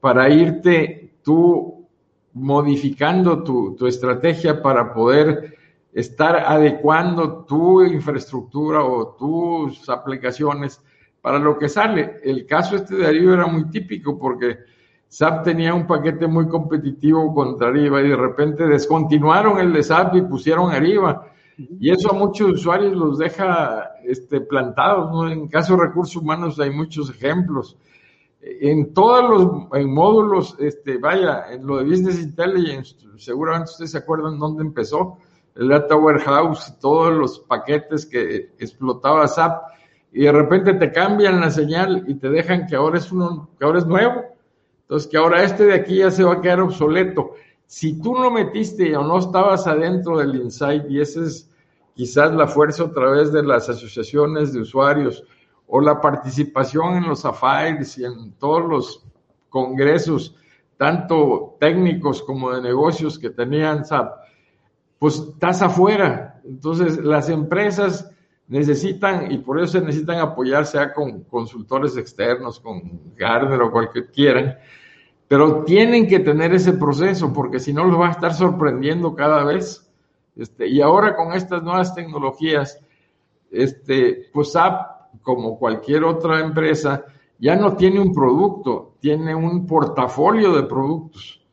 para irte tú modificando tu, tu estrategia para poder estar adecuando tu infraestructura o tus aplicaciones para lo que sale. El caso este de Arriba era muy típico porque SAP tenía un paquete muy competitivo contra Arriba y de repente descontinuaron el de SAP y pusieron Arriba. Y eso a muchos usuarios los deja este, plantados. En caso de recursos humanos hay muchos ejemplos. En todos los módulos, este, vaya, en lo de Business Intelligence, seguramente ustedes se acuerdan dónde empezó, el Data Warehouse, todos los paquetes que explotaba SAP y de repente te cambian la señal y te dejan que ahora es uno, que ahora es nuevo. Entonces, que ahora este de aquí ya se va a quedar obsoleto. Si tú no metiste o no estabas adentro del insight, y esa es quizás la fuerza a través de las asociaciones de usuarios o la participación en los AFAIRs y en todos los congresos, tanto técnicos como de negocios que tenían SAP, pues estás afuera. Entonces, las empresas necesitan, y por eso se necesitan apoyar, sea con consultores externos, con Gardner o cualquier quieran, pero tienen que tener ese proceso, porque si no los va a estar sorprendiendo cada vez. Este, y ahora con estas nuevas tecnologías, este, pues App, como cualquier otra empresa, ya no tiene un producto, tiene un portafolio de productos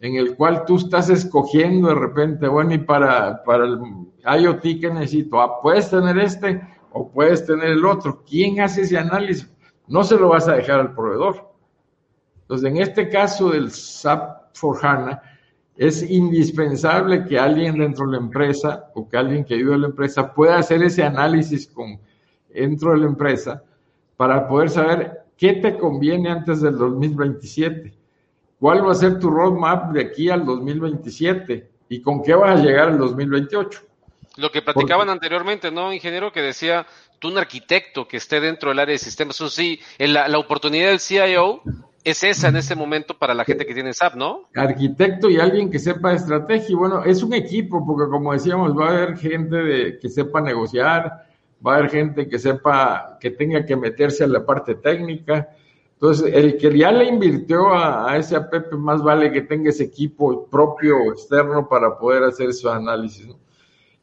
en el cual tú estás escogiendo de repente, bueno, y para, para el IoT que necesito, ah, puedes tener este o puedes tener el otro. ¿Quién hace ese análisis? No se lo vas a dejar al proveedor. Entonces, en este caso del SAP for HANA, es indispensable que alguien dentro de la empresa o que alguien que ayude a la empresa pueda hacer ese análisis con, dentro de la empresa para poder saber qué te conviene antes del 2027 ¿Cuál va a ser tu roadmap de aquí al 2027? ¿Y con qué vas a llegar al 2028? Lo que platicaban anteriormente, ¿no, ingeniero? Que decía, tú un arquitecto que esté dentro del área de sistemas, eso sí, la, la oportunidad del CIO es esa en este momento para la gente que tiene SAP, ¿no? Arquitecto y alguien que sepa estrategia. Bueno, es un equipo, porque como decíamos, va a haber gente de, que sepa negociar, va a haber gente que sepa, que tenga que meterse a la parte técnica, entonces, el que ya le invirtió a, ese APP, más vale que tenga ese equipo propio o externo para poder hacer su análisis.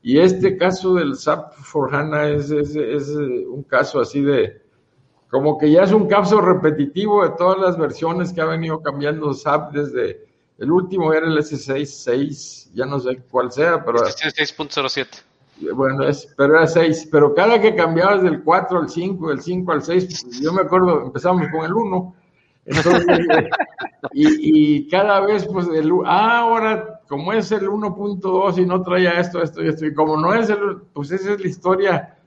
Y este caso del SAP for HANA es, es, un caso así de, como que ya es un caso repetitivo de todas las versiones que ha venido cambiando SAP desde, el último era el S66, ya no sé cuál sea, pero... 6.07 bueno, es, pero era 6, pero cada que cambiabas del 4 al 5, del 5 al 6, yo me acuerdo, empezamos con el 1, entonces, y, y, cada vez, pues, el, ah, ahora, como es el 1.2 y no traía esto, esto y esto, y como no es el, pues esa es la historia,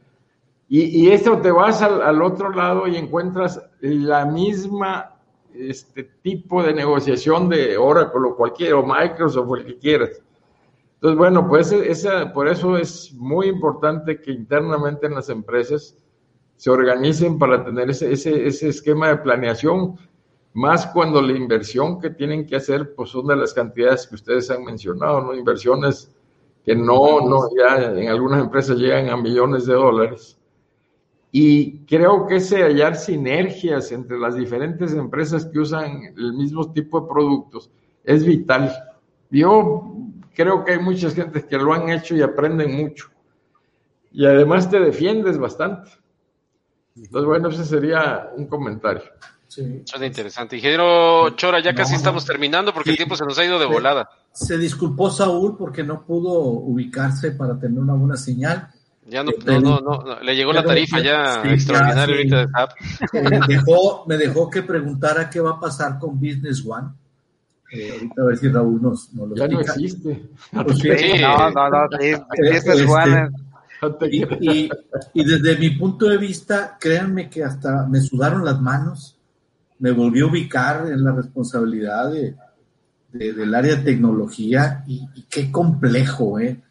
y, y esto te vas al, al, otro lado y encuentras la misma este tipo de negociación de Oracle o cualquier, o Microsoft o el que quieras entonces, bueno, pues esa, por eso es muy importante que internamente en las empresas se organicen para tener ese, ese, ese esquema de planeación, más cuando la inversión que tienen que hacer, pues son de las cantidades que ustedes han mencionado, ¿no? Inversiones que no, no, ya en algunas empresas llegan a millones de dólares. Y creo que ese hallar sinergias entre las diferentes empresas que usan el mismo tipo de productos es vital. Yo creo que hay muchas gentes que lo han hecho y aprenden mucho. Y además te defiendes bastante. Entonces, bueno, ese sería un comentario. Sí. Suena interesante. Ingeniero Chora, ya casi estamos terminando porque el tiempo se nos ha ido de volada. Se disculpó Saúl porque no pudo ubicarse para tener una buena señal. Ya no, no, no, le llegó la tarifa ya extraordinaria ahorita de SAP. Me dejó, me dejó que preguntara qué va a pasar con Business One eh, ahorita a ver si Raúl nos, nos lo Ya no existe. Pues sí, no, no, no. Sí, este, y, y, y, desde mi punto de vista, créanme que hasta me sudaron las manos me volvió a ubicar en la responsabilidad de, del área de tecnología y, qué complejo, ¿eh?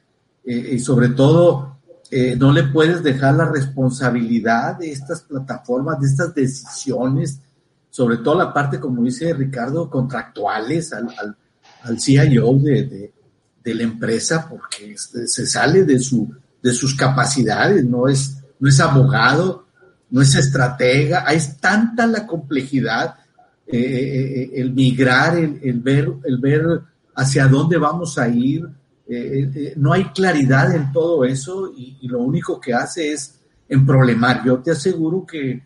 eh y sobre todo, eh, no le puedes dejar la responsabilidad de estas plataformas, de estas decisiones, sobre todo la parte, como dice Ricardo, contractuales al, al, CIO de, de, la empresa, porque se sale de, su, de sus capacidades, no es, no es abogado, no es estratega, hay tanta la complejidad eh, eh, eh, el migrar, el, ver, el ver hacia dónde vamos a ir. no hay claridad en todo eso y, lo único que hace es emproblemar. Yo te aseguro que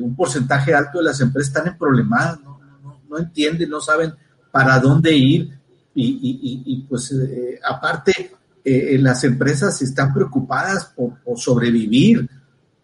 un porcentaje alto de las empresas están en problemas, no, no, entienden, no saben para dónde ir y, pues aparte las empresas están preocupadas por, por sobrevivir,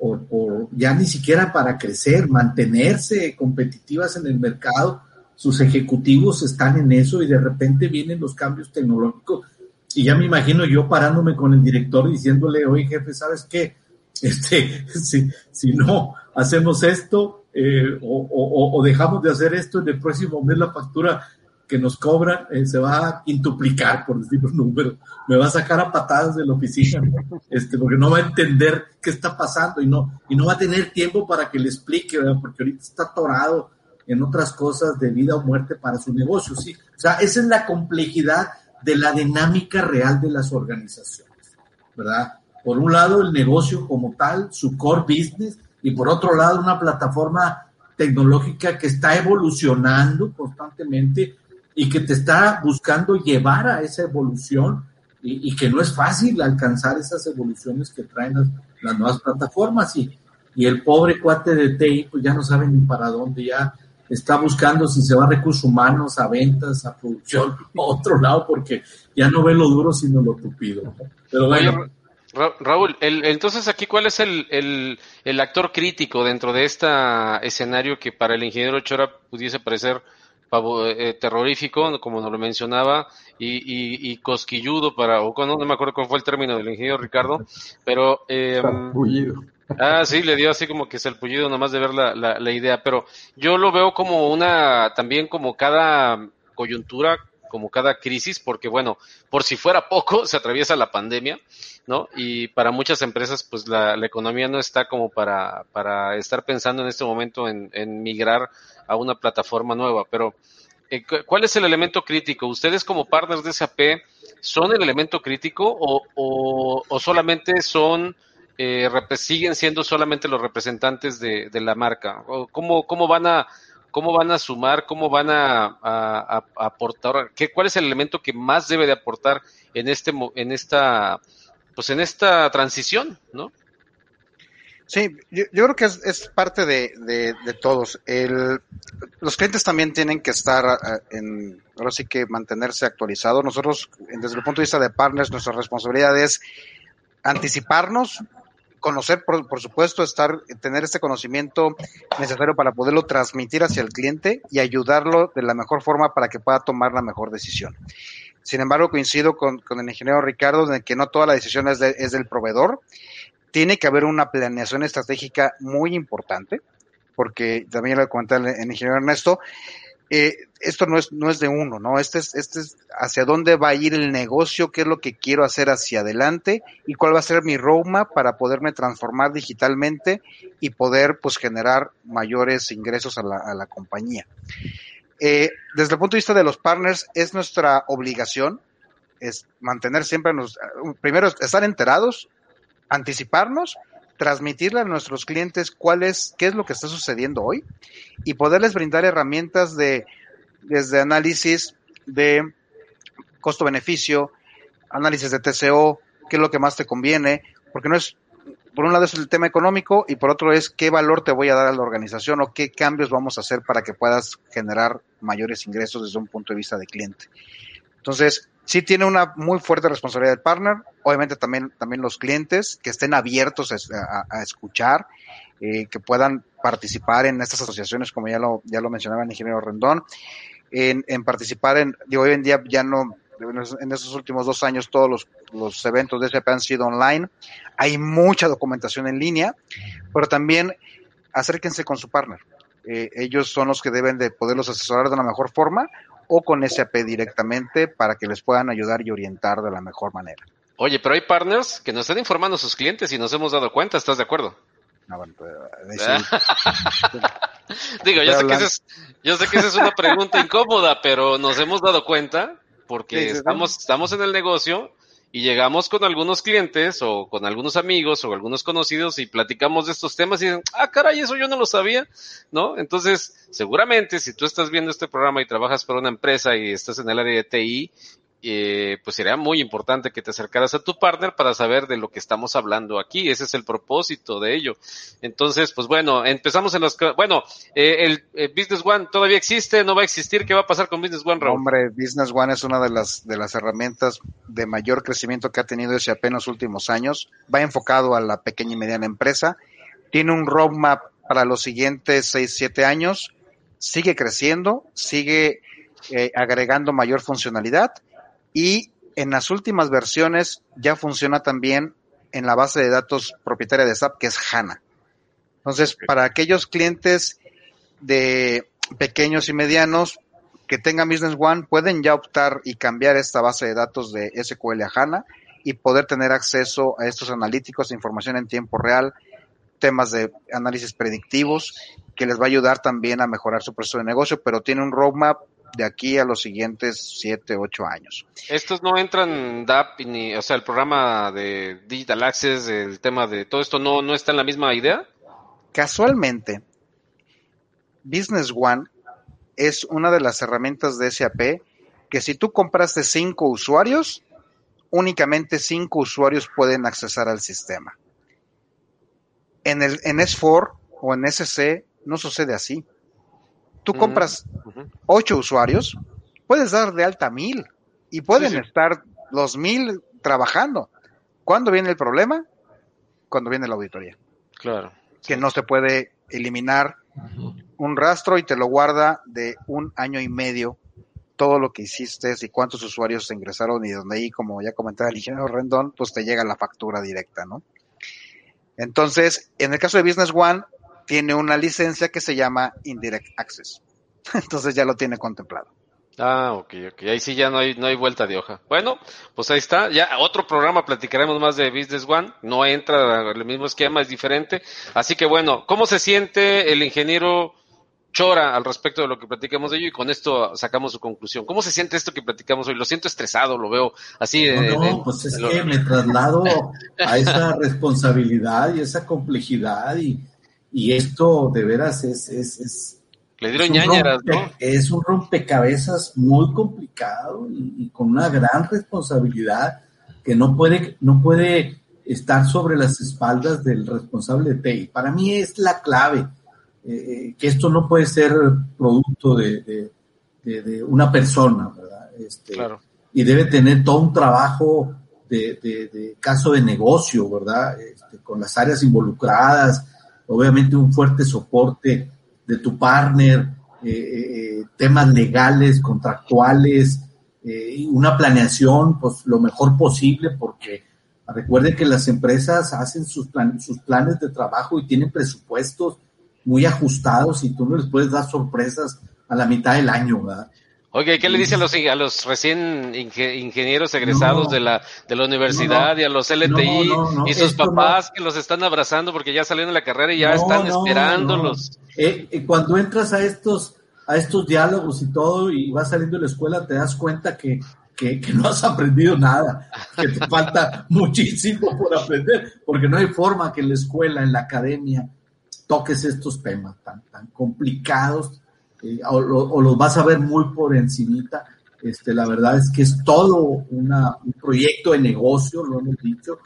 o, ya ni siquiera para crecer, mantenerse competitivas en el mercado. Sus ejecutivos están en eso y de repente vienen los cambios tecnológicos. Y ya me imagino yo parándome con el director diciéndole, oye jefe, ¿sabes qué? Este, si, si no hacemos esto eh, o, o, dejamos de hacer esto, en el próximo mes la factura que nos cobran eh, se va a quintuplicar, por decir número. Me va a sacar a patadas de la oficina, este, porque no va a entender qué está pasando y no, y no va a tener tiempo para que le explique, porque ahorita está atorado en otras cosas de vida o muerte para su negocio. ¿sí? O sea, esa es la complejidad de la dinámica real de las organizaciones, ¿verdad? Por un lado, el negocio como tal, su core business, y por otro lado, una plataforma tecnológica que está evolucionando constantemente y que te está buscando llevar a esa evolución y, que no es fácil alcanzar esas evoluciones que traen las, nuevas plataformas y, y, el pobre cuate de TI pues ya no sabe ni para dónde, ya está buscando si se va a recursos humanos, a ventas, a producción, a otro lado, porque ya no ve lo duro sino lo tupido. Pero bueno. Raúl, el, entonces aquí, ¿cuál es el, el, el actor crítico dentro de este escenario que para el ingeniero Chora pudiese parecer eh, terrorífico, como nos lo mencionaba, y, y, cosquilludo para, o no, no me acuerdo cuál fue el término del ingeniero Ricardo, pero... Eh, Ah, sí, le dio así como que es el pullido nomás de ver la, la, la idea, pero yo lo veo como una, también como cada coyuntura, como cada crisis, porque bueno, por si fuera poco, se atraviesa la pandemia, ¿no? Y para muchas empresas, pues la, la economía no está como para, para estar pensando en este momento en, en migrar a una plataforma nueva. Pero, eh, ¿cuál es el elemento crítico? ¿Ustedes como partners de SAP son el elemento crítico o, o, solamente son, eh, siguen siendo solamente los representantes de, la marca? ¿O cómo, ¿Cómo van a cómo van a sumar, cómo van a, aportar, ¿qué, cuál es el elemento que más debe de aportar en este en esta pues en esta transición, ¿no? Sí, yo, creo que es, parte de, de, todos. El, los clientes también tienen que estar eh, en, ahora sí que mantenerse actualizados. Nosotros, desde el punto de vista de partners, nuestra responsabilidad es anticiparnos, conocer, por, por, supuesto, estar, tener este conocimiento necesario para poderlo transmitir hacia el cliente y ayudarlo de la mejor forma para que pueda tomar la mejor decisión. Sin embargo, coincido con, con el ingeniero Ricardo de que no toda la decisión es, de, es del proveedor tiene que haber una planeación estratégica muy importante, porque también lo comenté el, ingeniero Ernesto, eh, esto no es, no es de uno, ¿no? Este es, este es hacia dónde va a ir el negocio, qué es lo que quiero hacer hacia adelante y cuál va a ser mi roadmap para poderme transformar digitalmente y poder pues generar mayores ingresos a la, a la compañía. Eh, desde el punto de vista de los partners, es nuestra obligación es mantener siempre, nos, primero, estar enterados anticiparnos, transmitirle a nuestros clientes cuál es, qué es lo que está sucediendo hoy y poderles brindar herramientas de, desde análisis de costo-beneficio, análisis de TCO, qué es lo que más te conviene, porque no es, por un lado es el tema económico y por otro es qué valor te voy a dar a la organización o qué cambios vamos a hacer para que puedas generar mayores ingresos desde un punto de vista de cliente. Entonces, sí tiene una muy fuerte responsabilidad del partner, obviamente también, también los clientes que estén abiertos a, escuchar, eh, que puedan participar en estas asociaciones, como ya lo, ya lo mencionaba el ingeniero Rendón, en, participar en, hoy en día ya no, en estos últimos dos años todos los, los eventos de SP han sido online, hay mucha documentación en línea, pero también acérquense con su partner. eh, ellos son los que deben de poderlos asesorar de la mejor forma o con SAP directamente para que les puedan ayudar y orientar de la mejor manera. Oye, pero hay partners que nos están informando a sus clientes y nos hemos dado cuenta, ¿estás de acuerdo? No, bueno, pues, Digo, yo sé, que es, yo sé que esa es una pregunta incómoda, pero nos hemos dado cuenta porque estamos, estamos en el negocio y llegamos con algunos clientes o con algunos amigos o algunos conocidos y platicamos de estos temas y dicen, ah, caray, eso yo no lo sabía, ¿no? Entonces, seguramente si tú estás viendo este programa y trabajas para una empresa y estás en el área de TI eh, pues sería muy importante que te acercaras a tu partner para saber de lo que estamos hablando aquí. Ese es el propósito de ello. Entonces, pues bueno, empezamos en los... Bueno, eh, el eh, Business One todavía existe, no va a existir. ¿Qué va a pasar con Business One, Raúl? Hombre, Business One es una de las, de las herramientas de mayor crecimiento que ha tenido en los últimos años. Va enfocado a la pequeña y mediana empresa. Tiene un roadmap para los siguientes 6, 7 años. Sigue creciendo, sigue agregando mayor funcionalidad y en las últimas versiones ya funciona también en la base de datos propietaria de SAP, que es HANA. Entonces, para aquellos clientes de pequeños y medianos que tengan Business One, pueden ya optar y cambiar esta base de datos de SQL a HANA y poder tener acceso a estos analíticos, información en tiempo real, temas de análisis predictivos, que les va a ayudar también a mejorar su proceso de negocio, pero tiene un roadmap de aquí a los siguientes 7, 8 años. Estos no entran DAP ni, o sea, el programa de Digital Access, el tema de todo esto no, no está en la misma idea. Casualmente, Business One es una de las herramientas de SAP que si tú compraste cinco usuarios, únicamente cinco usuarios pueden accesar al sistema. En, el, en S4 o en SC no sucede así. Tú compras ocho usuarios, puedes dar de alta mil y pueden estar los mil trabajando. ¿Cuándo viene el problema? Cuando viene la auditoría. Claro. Que no se puede eliminar un rastro y te lo guarda de un año y medio todo lo que hiciste y cuántos usuarios se ingresaron y donde ahí, como ya comentaba el ingeniero Rendón, pues te llega la factura directa, ¿no? Entonces, en el caso de Business One, tiene una licencia que se llama Indirect Access. Entonces ya lo tiene contemplado. Ah, ok, ok. Ahí sí ya no hay, no hay vuelta de hoja. Bueno, pues ahí está. Ya otro programa platicaremos más de Business One. No entra el mismo esquema, es diferente. Así que bueno, ¿cómo se siente el ingeniero Chora al respecto de lo que platicamos de ello? Y con esto sacamos su conclusión. ¿Cómo se siente esto que platicamos hoy? Lo siento estresado, lo veo así. no, pues es que me traslado a esa responsabilidad y esa complejidad y y esto de veras es... es, es Le dieron ñañeras, ¿no? Es un rompecabezas muy complicado y, con una gran responsabilidad que no puede, no puede estar sobre las espaldas del responsable de TI. Para mí es la clave, eh, eh, que esto no puede ser producto de, de, una persona, ¿verdad? Este, claro. Y debe tener todo un trabajo de, caso de negocio, ¿verdad? Este, con las áreas involucradas, obviamente un fuerte soporte de tu partner, eh, eh, temas legales, contractuales, eh, una planeación, pues lo mejor posible, porque recuerden que las empresas hacen sus, sus planes de trabajo y tienen presupuestos muy ajustados y tú no les puedes dar sorpresas a la mitad del año, ¿verdad? Oye, ¿qué le dice a los, a los recién ingenieros egresados de, la, de la universidad y a los LTI y sus papás que los están abrazando porque ya salieron de la carrera y ya están esperándolos? Eh, eh, cuando entras a estos, a estos diálogos y todo y vas saliendo de la escuela, te das cuenta que, que, no has aprendido nada, que te falta muchísimo por aprender, porque no hay forma que en la escuela, en la academia, toques estos temas tan, tan complicados eh, o, los vas a ver muy por encimita. Este, la verdad es que es todo una, un proyecto de negocio, lo hemos dicho,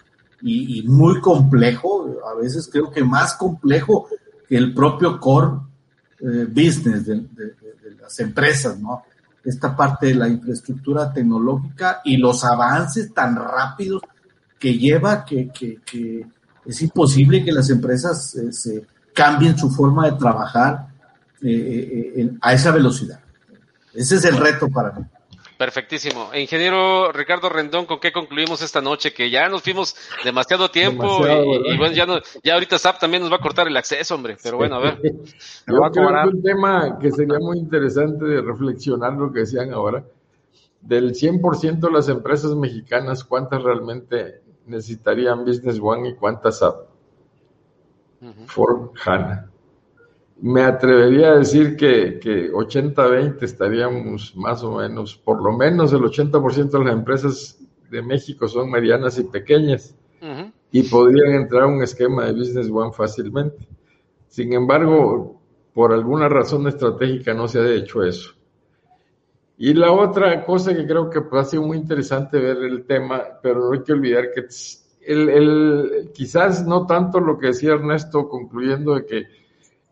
y, muy complejo, a veces creo que más complejo que el propio core eh, business de, las empresas, ¿no? Esta parte de la infraestructura tecnológica y los avances tan rápidos que lleva que, que, es imposible que las empresas eh, se cambien su forma de trabajar eh, eh, a esa velocidad. Ese es el reto para mí. Perfectísimo. E ingeniero Ricardo Rendón, ¿con qué concluimos esta noche? Que ya nos fuimos demasiado tiempo y, bueno, ya, no, ya ahorita SAP también nos va a cortar el acceso, hombre. Pero bueno, a ver. Yo creo que un tema que sería muy interesante de reflexionar lo que decían ahora. Del 100% de las empresas mexicanas, ¿cuántas realmente necesitarían Business One y cuántas SAP? For HANA me atrevería a decir que, que 80-20 estaríamos más o menos, por lo menos el 80% de las empresas de México son medianas y pequeñas y podrían entrar a un esquema de Business One fácilmente. Sin embargo, por alguna razón estratégica no se ha hecho eso. Y la otra cosa que creo que ha sido muy interesante ver el tema, pero no hay que olvidar que el, el, quizás no tanto lo que decía Ernesto concluyendo de que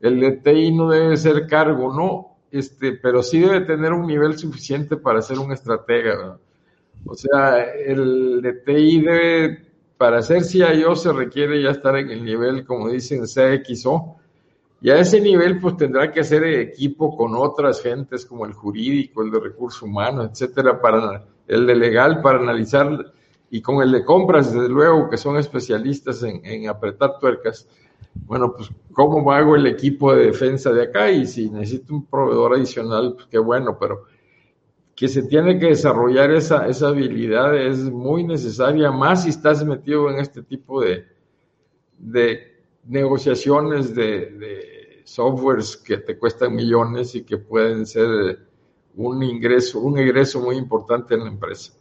el DTI no debe ser cargo, no, este, pero sí debe tener un nivel suficiente para ser un estratega. O sea, el DTI debe, para ser CIO se requiere ya estar en el nivel, como dicen, CXO. Y a ese nivel, pues tendrá que hacer equipo con otras gentes como el jurídico, el de recursos humanos, etcétera, para el de legal, para analizar, y con el de compras, desde luego, que son especialistas en, en apretar tuercas bueno, pues, ¿cómo hago el equipo de defensa de acá? Y si necesito un proveedor adicional, pues qué bueno, pero que se tiene que desarrollar esa, esa habilidad es muy necesaria, más si estás metido en este tipo de, de negociaciones de, softwares que te cuestan millones y que pueden ser un ingreso, un egreso muy importante en la empresa.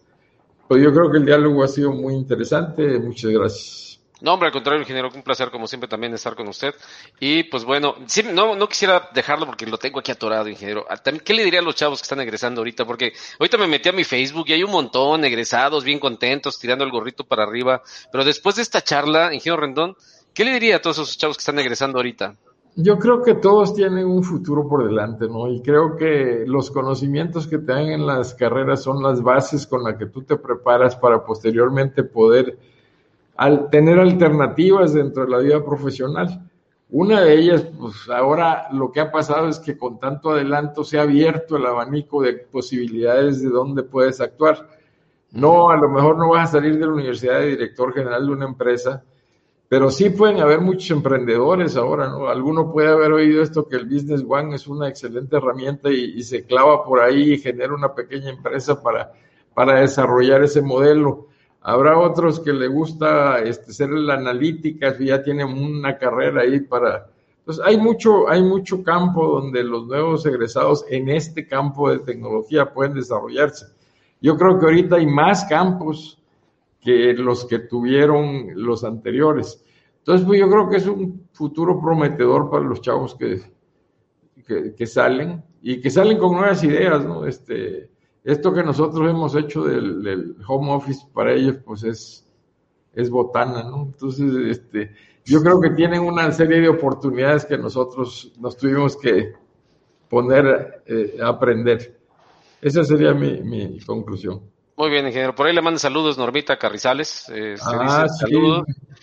Pues yo creo que el diálogo ha sido muy interesante. Muchas gracias. No, hombre, al contrario, ingeniero, un placer como siempre también estar con usted. Y pues bueno, sí, no, no quisiera dejarlo porque lo tengo aquí atorado, ingeniero. Ah, ¿Qué le diría a los chavos que están egresando ahorita? Porque ahorita me metí a mi Facebook y hay un montón egresados, bien contentos, tirando el gorrito para arriba. Pero después de esta charla, ingeniero Rendón, ¿qué le diría a todos esos chavos que están egresando ahorita? Yo creo que todos tienen un futuro por delante, ¿no? Y creo que los conocimientos que te dan en las carreras son las bases con las que tú te preparas para posteriormente poder al tener alternativas dentro de la vida profesional. Una de ellas, pues ahora lo que ha pasado es que con tanto adelanto se ha abierto el abanico de posibilidades de dónde puedes actuar. No, a lo mejor no vas a salir de la universidad de director general de una empresa, pero sí pueden haber muchos emprendedores ahora, ¿no? Alguno puede haber oído esto que el Business One es una excelente herramienta y, y se clava por ahí y genera una pequeña empresa para, para desarrollar ese modelo. Habrá otros que le gusta este, ser la analítica, ya tienen una carrera ahí para... Entonces, hay mucho, hay mucho campo donde los nuevos egresados en este campo de tecnología pueden desarrollarse. Yo creo que ahorita hay más campos que los que tuvieron los anteriores. Entonces, pues yo creo que es un futuro prometedor para los chavos que, que, que salen y que salen con nuevas ideas, ¿no? Este, esto que nosotros hemos hecho del, home office para ellos, pues es, es botana, ¿no? Entonces, este, yo creo que tienen una serie de oportunidades que nosotros nos tuvimos que poner eh, a aprender. Esa sería mi, conclusión. Muy bien, ingeniero. Por ahí le mando saludos Normita Carrizales. Eh, ah, sí.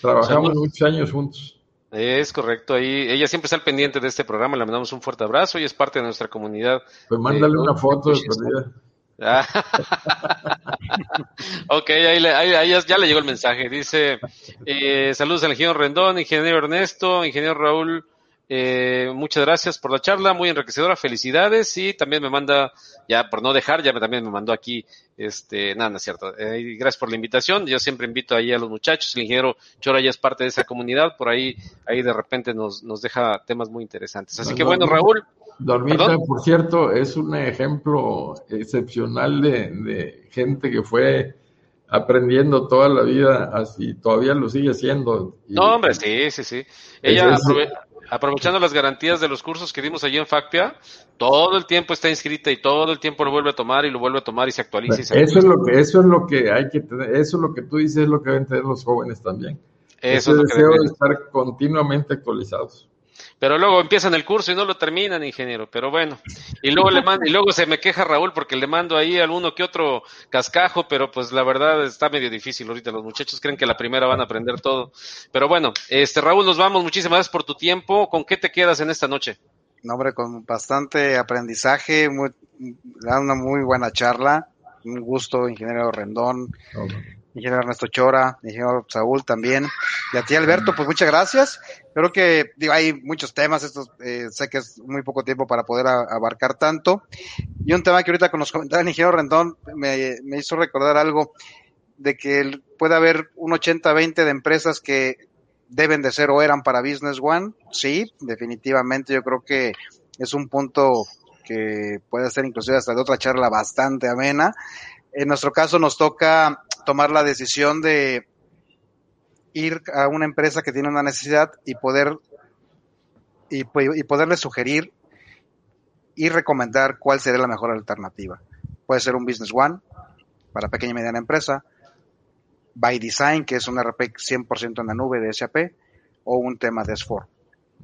Trabajamos muchos años juntos. Es correcto, ahí ella siempre está al pendiente de este programa, le mandamos un fuerte abrazo y es parte de nuestra comunidad. Pues mándale una foto de perdida. ok, ahí, ahí, ya, le llegó el mensaje. Dice, eh, saludos al ingeniero Rendón, ingeniero Ernesto, ingeniero Raúl, eh, muchas gracias por la charla, muy enriquecedora, felicidades y también me manda, ya por no dejar, ya también me mandó aquí, este, nada, no es cierto, eh, gracias por la invitación, yo siempre invito ahí a los muchachos, el ingeniero Chora ya es parte de esa comunidad, por ahí, ahí de repente nos, nos deja temas muy interesantes. Así que bueno, Raúl, Dormita, por cierto, es un ejemplo excepcional de, gente que fue aprendiendo toda la vida así, todavía lo sigue haciendo. no, hombre, sí, sí, sí. Ella, aprovechando las garantías de los cursos que dimos allí en Factia, todo el tiempo está inscrita y todo el tiempo lo vuelve a tomar y lo vuelve a tomar y se actualiza. eso, es lo que, eso es lo que hay que tener, eso es lo que tú dices, es lo que deben tener los jóvenes también. Eso Ese deseo de estar continuamente actualizados. Pero luego empiezan el curso y no lo terminan, ingeniero. Pero bueno, y luego le mando, y luego se me queja Raúl porque le mando ahí alguno que otro cascajo, pero pues la verdad está medio difícil ahorita. Los muchachos creen que la primera van a aprender todo. Pero bueno, este Raúl, nos vamos. Muchísimas gracias por tu tiempo. ¿Con qué te quedas en esta noche? No, hombre, con bastante aprendizaje, muy, una muy buena charla. un gusto, ingeniero Rendón, ingeniero Ernesto Chora, ingeniero Saúl también. Y a ti, Alberto, pues muchas gracias. Creo que digo, hay muchos temas, estos, eh, sé que es muy poco tiempo para poder abarcar tanto. Y un tema que ahorita con los comentarios del ingeniero Rendón me, me hizo recordar algo de que puede haber un 80-20 de empresas que deben de ser o eran para Business One. Sí, definitivamente yo creo que es un punto que puede ser inclusive hasta de otra charla bastante amena. En nuestro caso nos toca tomar la decisión de ir a una empresa que tiene una necesidad y poder y, y poderle sugerir y recomendar cuál sería la mejor alternativa. Puede ser un Business One para pequeña y mediana empresa, by Design, que es un RP 100% en la nube de SAP, o un tema de S4.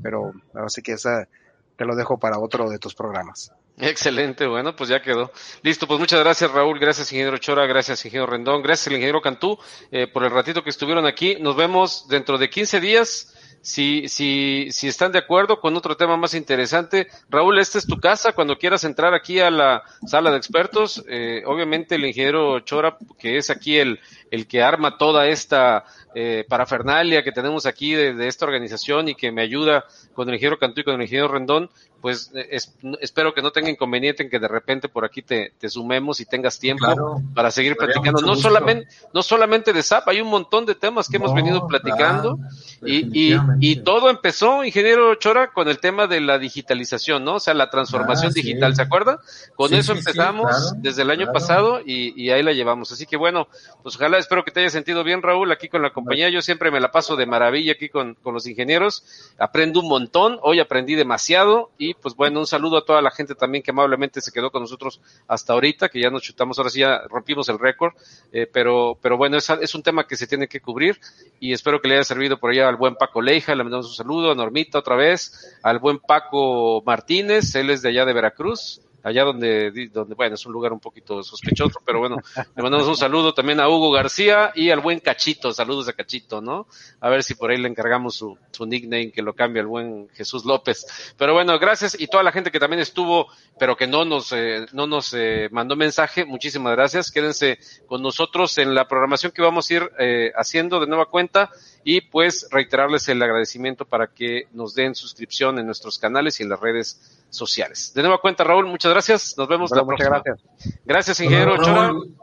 Pero así que esa te lo dejo para otro de tus programas. Excelente, bueno, pues ya quedó. Listo, pues muchas gracias Raúl, gracias ingeniero Chora, gracias ingeniero Rendón, gracias al ingeniero Cantú eh, por el ratito que estuvieron aquí. Nos vemos dentro de 15 días. Si, si, si están de acuerdo con otro tema más interesante, Raúl, esta es tu casa. Cuando quieras entrar aquí a la sala de expertos, eh, obviamente el ingeniero Chora, que es aquí el, el que arma toda esta eh, parafernalia que tenemos aquí de, de, esta organización y que me ayuda con el ingeniero Cantú y con el ingeniero Rendón, pues eh, es, espero que no tenga inconveniente en que de repente por aquí te, te sumemos y tengas tiempo Claro, para seguir platicando. No solamente, no solamente de SAP, hay un montón de temas que hemos venido platicando claro, y. y todo empezó, ingeniero Chora, con el tema de la digitalización, ¿no? O sea, la transformación Ah, sí. digital, ¿se acuerda? Con Sí, eso sí, empezamos claro, desde el año claro. pasado y, y ahí la llevamos. Así que bueno, pues ojalá, espero que te haya sentido bien, Raúl, aquí con la compañía. Yo siempre me la paso de maravilla aquí con, con los ingenieros. Aprendo un montón, hoy aprendí demasiado y pues bueno, un saludo a toda la gente también que amablemente se quedó con nosotros hasta ahorita, que ya nos chutamos, ahora sí ya rompimos el récord, eh, pero, pero bueno, es, es un tema que se tiene que cubrir y espero que le haya servido por allá al buen Paco Le mandamos un saludo, a Normita otra vez, al buen Paco Martínez, él es de allá de Veracruz, allá donde, donde, bueno, es un lugar un poquito sospechoso, pero bueno, le mandamos un saludo también a Hugo García y al buen Cachito, saludos a Cachito, ¿no? A ver si por ahí le encargamos su, su nickname que lo cambie al buen Jesús López. Pero bueno, gracias y toda la gente que también estuvo, pero que no nos, eh, no nos eh, mandó mensaje, muchísimas gracias. Quédense con nosotros en la programación que vamos a ir eh, haciendo de nueva cuenta y pues reiterarles el agradecimiento para que nos den suscripción en nuestros canales y en las redes sociales. De nueva cuenta, Raúl, muchas gracias. Nos vemos Bueno, la muchas próxima. gracias. Gracias, ingeniero Chora. Un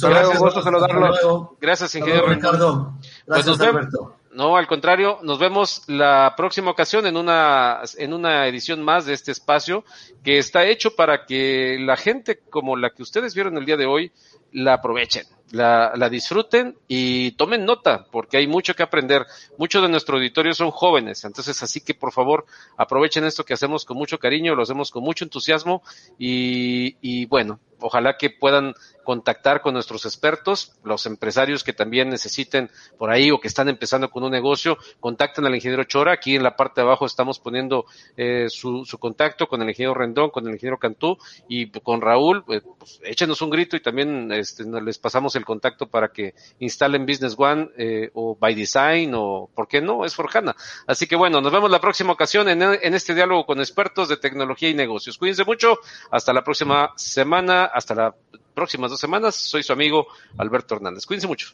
Gracias, saludo, un gusto saludarlos. Gracias, ingeniero luego. Ricardo. Gracias, nos vemos. Alberto. No, al contrario, nos vemos la próxima ocasión en una, en una edición más de este espacio que está hecho para que la gente como la que ustedes vieron el día de hoy la aprovechen, la, la disfruten y tomen nota, porque hay mucho que aprender. Muchos de nuestro auditorio son jóvenes, entonces así que por favor aprovechen esto que hacemos con mucho cariño, lo hacemos con mucho entusiasmo y, y bueno, ojalá que puedan contactar con nuestros expertos, los empresarios que también necesiten por ahí o que están empezando con un negocio, contacten al ingeniero Chora, aquí en la parte de abajo estamos poniendo eh, su, su contacto con el ingeniero Rendón, con el ingeniero Cantú y con Raúl, eh, pues, échenos un grito y también este, les pasamos el contacto para que instalen Business One eh, o By Design o, ¿por qué no? Es Forjana. Así que bueno, nos vemos la próxima ocasión en, en este diálogo con expertos de tecnología y negocios. Cuídense mucho, hasta la próxima semana, hasta las próximas dos semanas. Soy su amigo Alberto Hernández. Cuídense mucho.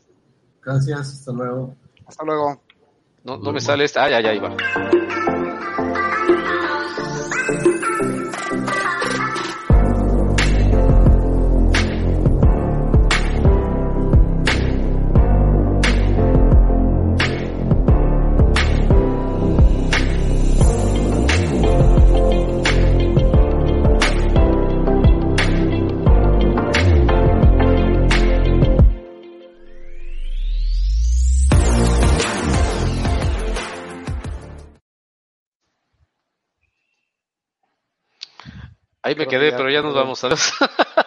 Gracias, hasta luego. Hasta luego. No, no me sale esta. Ah, ya, ya, ahí Ahí me que quedé, pero ya nos vamos a ver.